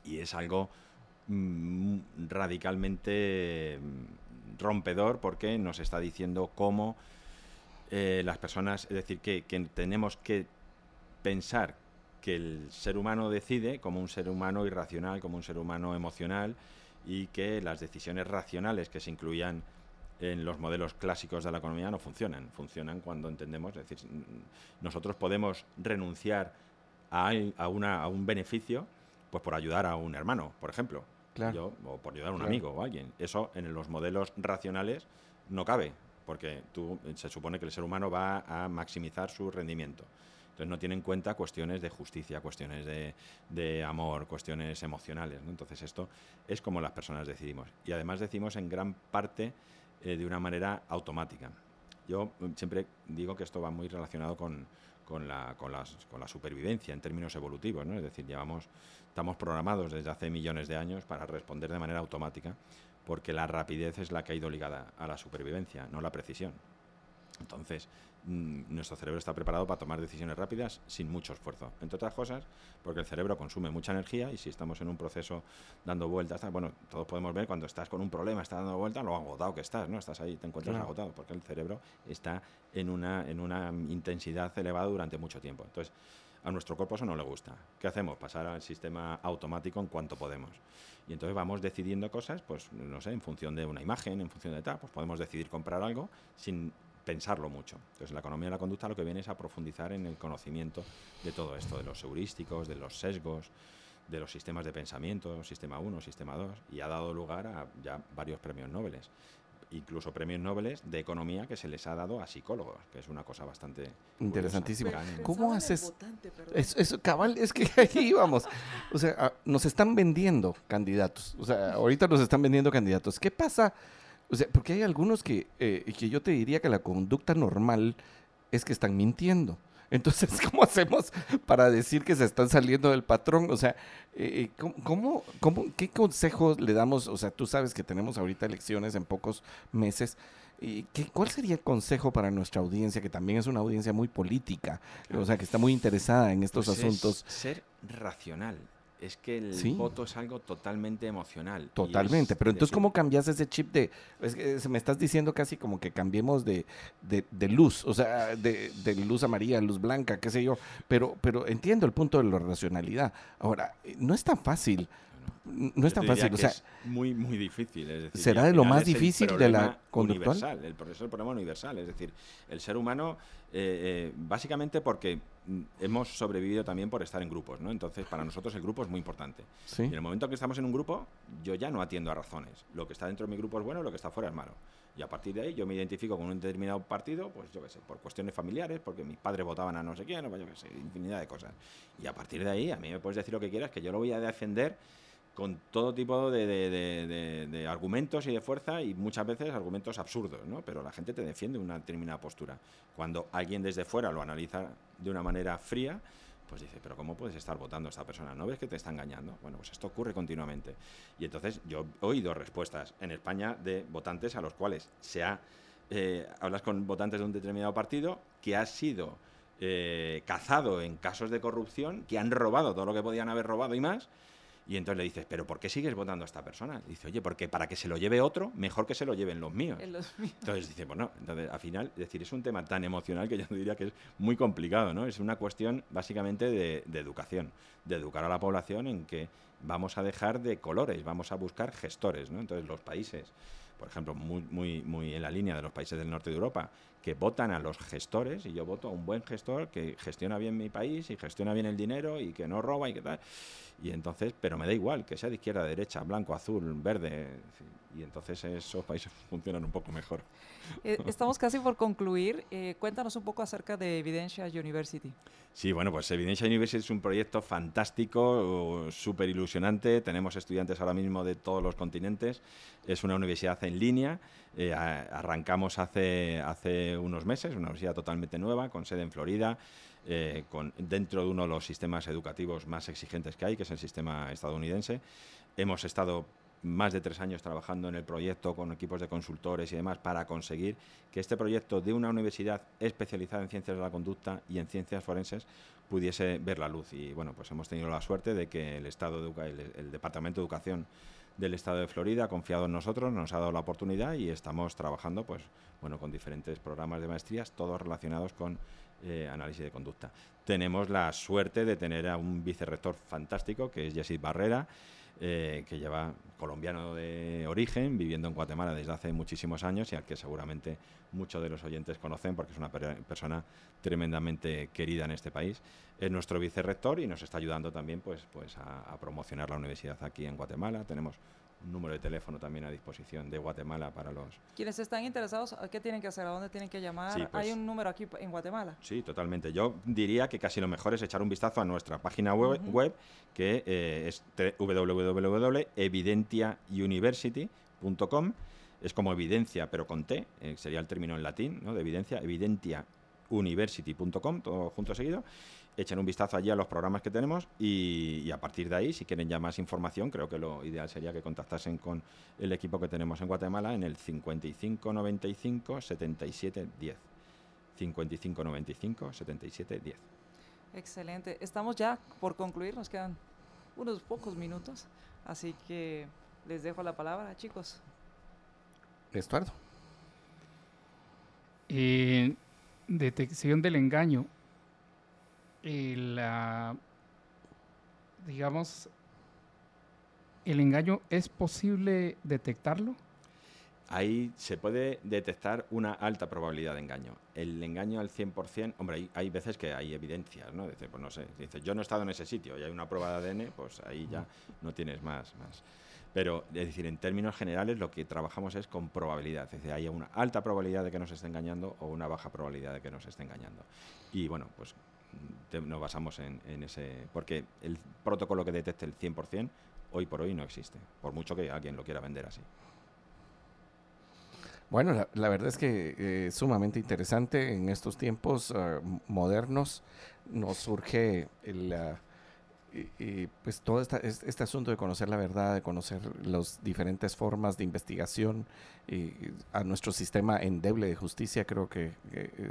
Y es algo mm, radicalmente mm, rompedor porque nos está diciendo cómo eh, las personas, es decir, que, tenemos que pensar que el ser humano decide como un ser humano irracional, como un ser humano emocional y que las decisiones racionales que se incluían en los modelos clásicos de la economía no funcionan. Funcionan cuando entendemos, es decir, nosotros podemos renunciar a, a, una, a un beneficio pues por ayudar a un hermano, por ejemplo, o por ayudar a un amigo o alguien. Eso en los modelos racionales no cabe porque tú, se supone que el ser humano va a maximizar su rendimiento. Entonces no tiene en cuenta cuestiones de justicia, cuestiones de, amor, cuestiones emocionales. Entonces esto es como las personas decidimos. Y además decimos en gran parte eh, de una manera automática. Yo mm, siempre digo que esto va muy relacionado con, la, supervivencia en términos evolutivos. Es decir, llevamos, estamos programados desde hace millones de años para responder de manera automática porque la rapidez es la que ha ido ligada a la supervivencia, no la precisión. Entonces, mm, nuestro cerebro está preparado para tomar decisiones rápidas sin mucho esfuerzo. Entre otras cosas, porque el cerebro consume mucha energía y si estamos en un proceso dando vueltas, bueno, todos podemos ver cuando estás con un problema, estás dando vueltas, lo agotado que estás, ¿no? Estás ahí, te encuentras agotado, porque el cerebro está en una, en una intensidad elevada durante mucho tiempo. Entonces, a nuestro cuerpo eso no le gusta. ¿Qué hacemos? Pasar al sistema automático en cuanto podemos. Y entonces vamos decidiendo cosas, pues no sé, en función de una imagen, en función de tal, pues podemos decidir comprar algo sin pensarlo mucho. Entonces la economía de la conducta lo que viene es a profundizar en el conocimiento de todo esto, de los heurísticos, de los sesgos, de los sistemas de pensamiento, sistema 1, sistema 2, y ha dado lugar a ya varios premios Nobel incluso premios Nobel de economía que se les ha dado a psicólogos, que es una cosa bastante interesantísima. ¿Cómo haces? Es, cabal, es que <laughs> aquí íbamos. O sea, ah, nos están vendiendo candidatos. O sea, ahorita nos están vendiendo candidatos. ¿Qué pasa? O sea, porque hay algunos que, eh, que yo te diría que la conducta normal es que están mintiendo. Entonces, ¿cómo hacemos para decir que se están saliendo del patrón? O sea, eh, eh, ¿cómo, cómo, qué consejo le damos? O sea, tú sabes que tenemos ahorita elecciones en pocos meses. ¿Y qué, ¿Cuál sería el consejo para nuestra audiencia, que también es una audiencia muy política, o sea, que está muy interesada en estos pues asuntos? ser racional es que el voto es algo totalmente emocional. Totalmente, pero entonces ¿cómo cambias ese chip de, es que me estás diciendo casi como que cambiemos de, de, luz, o sea, de, de, luz amarilla, luz blanca, qué sé yo, pero, pero entiendo el punto de la racionalidad. Ahora, no es tan fácil no es tan fácil. O sea, es muy, muy difícil. ¿Será de lo más difícil de la conductual? Universal, el, es el problema universal. Es decir, el ser humano, eh, eh, básicamente porque mm, hemos sobrevivido también por estar en grupos, ¿no? Entonces, para nosotros el grupo es muy importante. Y en el momento que estamos en un grupo, yo ya no atiendo a razones. Lo que está dentro de mi grupo es bueno, lo que está fuera es malo. Y a partir de ahí yo me identifico con un determinado partido, pues yo qué sé, por cuestiones familiares, porque mis padres votaban a no sé quién, o yo qué sé, infinidad de cosas. Y a partir de ahí, a mí me puedes decir lo que quieras, que yo lo voy a defender con todo tipo de, argumentos y de fuerza y muchas veces argumentos absurdos, ¿no? Pero la gente te defiende una determinada postura. Cuando alguien desde fuera lo analiza de una manera fría, pues dice, pero ¿cómo puedes estar votando a esta persona? ¿No ves que te está engañando? Bueno, pues esto ocurre continuamente. Y entonces yo he oído respuestas en España de votantes a los cuales se ha... Eh, hablas con votantes de un determinado partido que ha sido eh, cazado en casos de corrupción, que han robado todo lo que podían haber robado y más, y entonces le dices, ¿pero por qué sigues votando a esta persona? dice, oye, porque para que se lo lleve otro, mejor que se lo lleven los míos. Entonces dice, bueno, entonces al final, es decir, es un tema tan emocional que yo diría que es muy complicado, ¿no? Es una cuestión básicamente de, educación, de educar a la población en que vamos a dejar de colores, vamos a buscar gestores, ¿no? Entonces los países, por ejemplo, muy, muy, muy en la línea de los países del norte de Europa, que votan a los gestores, y yo voto a un buen gestor que gestiona bien mi país y gestiona bien el dinero y que no roba y que tal. Y entonces, pero me da igual que sea de izquierda, derecha, blanco, azul, verde. Y entonces esos países <laughs> funcionan un poco mejor. Eh, estamos casi por concluir. Eh, cuéntanos un poco acerca de Evidencia University. Sí, bueno, pues Evidencia University es un proyecto fantástico, súper ilusionante. Tenemos estudiantes ahora mismo de todos los continentes. Es una universidad en línea. Eh, arrancamos hace, hace unos meses, una universidad totalmente nueva, con sede en Florida. Eh, con, dentro de uno de los sistemas educativos más exigentes que hay, que es el sistema estadounidense. Hemos estado más de tres años trabajando en el proyecto con equipos de consultores y demás para conseguir que este proyecto de una universidad especializada en ciencias de la conducta y en ciencias forenses pudiese ver la luz. Y bueno, pues hemos tenido la suerte de que el, Estado de el, el Departamento de Educación del Estado de Florida ha confiado en nosotros, nos ha dado la oportunidad y estamos trabajando pues, bueno, con diferentes programas de maestrías, todos relacionados con eh, análisis de conducta. Tenemos la suerte de tener a un vicerrector fantástico, que es Jessit Barrera, eh, que lleva colombiano de origen, viviendo en Guatemala desde hace muchísimos años y al que seguramente muchos de los oyentes conocen porque es una persona tremendamente querida en este país. Es nuestro vicerrector y nos está ayudando también pues, pues a promocionar la universidad aquí en Guatemala. Tenemos un número de teléfono también a disposición de Guatemala para los... Quienes están interesados, ¿qué tienen que hacer? ¿A dónde tienen que llamar? ¿Hay pues un número aquí en Guatemala? Sí, totalmente. Yo diría que casi lo mejor es echar un vistazo a nuestra página web, que eh, es www.evidentiauniversity.com. Es como evidencia, pero con T, eh, sería el término en latín, ¿no? De evidencia, evidentia university.com, todo junto seguido. Echen un vistazo allí a los programas que tenemos y, y, a partir de ahí, si quieren ya más información, creo que lo ideal sería que contactasen con el equipo que tenemos en Guatemala en el 55 95 77 10. 55 95 77 10. Excelente. Estamos ya por concluir, nos quedan unos pocos minutos, así que les dejo la palabra, chicos. Estuardo. Eh, detección del engaño. Eh, la, digamos, ¿el engaño es posible detectarlo? Ahí se puede detectar una alta probabilidad de engaño. El engaño al 100%, hombre, hay, hay veces que hay evidencias, ¿no? Dice, pues no sé, dice, yo no he estado en ese sitio y hay una prueba de ADN, pues ahí ya no tienes más, más. Pero, es decir, en términos generales lo que trabajamos es con probabilidad. Es decir, hay una alta probabilidad de que nos esté engañando o una baja probabilidad de que nos esté engañando. Y bueno, pues nos basamos en, ese... Porque el protocolo que detecte el 100% hoy por hoy no existe, por mucho que alguien lo quiera vender así. Bueno, la, verdad es que eh, sumamente interesante en estos tiempos uh, modernos. Nos surge el... Uh, y, pues todo esta, este asunto de conocer la verdad, de conocer las diferentes formas de investigación a nuestro sistema endeble de justicia, creo que,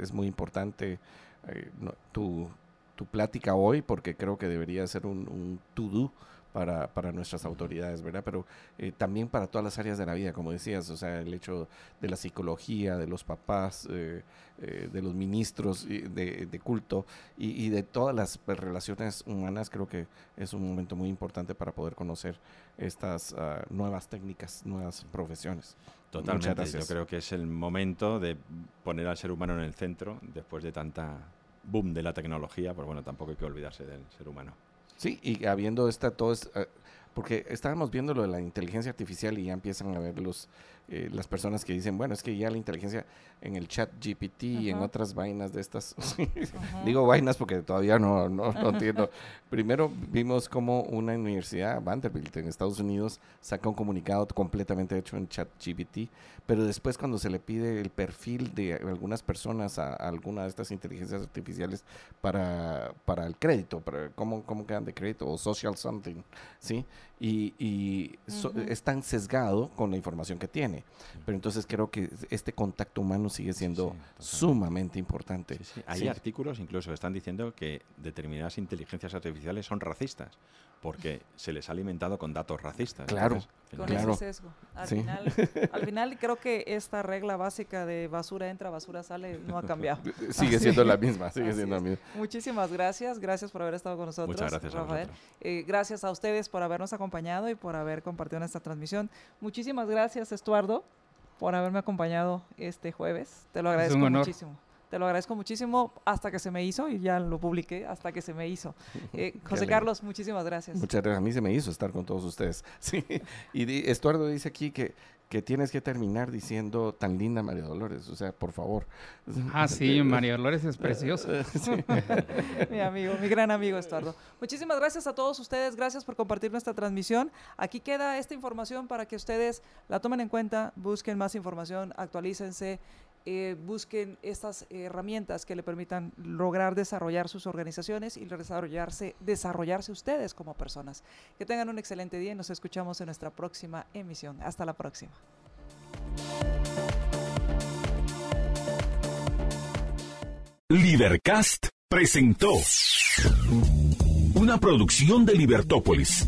es muy importante eh, tu, tu plática hoy, porque creo que debería ser un, un to-do para, para, nuestras autoridades, ¿verdad? Pero eh, también para todas las áreas de la vida, como decías, o sea, el hecho de la psicología, de los papás, eh, eh, de los ministros de, de culto y, y, de todas las relaciones humanas, creo que es un momento muy importante para poder conocer estas uh, nuevas técnicas, nuevas profesiones. Totalmente, yo creo que es el momento de poner al ser humano en el centro después de tanta boom de la tecnología, pues bueno, tampoco hay que olvidarse del ser humano. Sí, y habiendo esta, todo es, uh, porque estábamos viendo lo de la inteligencia artificial y ya empiezan a ver los, eh, las personas que dicen, bueno, es que ya la inteligencia en el chat GPT y en otras vainas de estas, <laughs> digo vainas porque todavía no, no, no entiendo. Primero vimos como una universidad, Vanderbilt, en Estados Unidos, saca un comunicado completamente hecho en chat GPT, pero después cuando se le pide el perfil de algunas personas a, a alguna de estas inteligencias artificiales para, para el crédito, para cómo, cómo quedan de crédito o social something, ¿sí? Y, y so, uh -huh. es tan sesgado con la información que tiene. Pero entonces creo que este contacto humano sigue siendo sí, sumamente importante. Sí, Hay artículos incluso que están diciendo que determinadas inteligencias artificiales son racistas porque se les ha alimentado con datos racistas. Claro. Entonces, con claro. ese sesgo. Al, sí. final, al final creo que esta regla básica de basura entra, basura sale no ha <laughs> cambiado. sigue Así. siendo la misma, sigue Así siendo es. la misma. Muchísimas gracias, gracias por haber estado con nosotros. Muchas gracias, Rafael. Eh, gracias a ustedes por habernos acompañado y por haber compartido esta transmisión. Muchísimas gracias, Estuardo, por haberme acompañado este jueves. Te lo agradezco muchísimo. Te lo agradezco muchísimo hasta que se me hizo y ya lo publiqué hasta que se me hizo. <laughs> Eh, José Carlos, muchísimas gracias. Muchas gracias. A mí se me hizo estar con todos ustedes. <laughs> Sí. Y di, Estuardo dice aquí que, que tienes que terminar diciendo tan linda María Dolores. O sea, por favor. Ah, sí, <laughs> María Dolores es preciosa. sí. mi amigo, mi gran amigo Estuardo. Muchísimas gracias a todos ustedes. Gracias por compartir nuestra transmisión. Aquí queda esta información para que ustedes la tomen en cuenta, busquen más información, actualícense eh, busquen estas herramientas que le permitan lograr desarrollar sus organizaciones y desarrollarse, desarrollarse ustedes como personas. Que tengan un excelente día y nos escuchamos en nuestra próxima emisión. Hasta la próxima. Libercast presentó una producción de Libertópolis.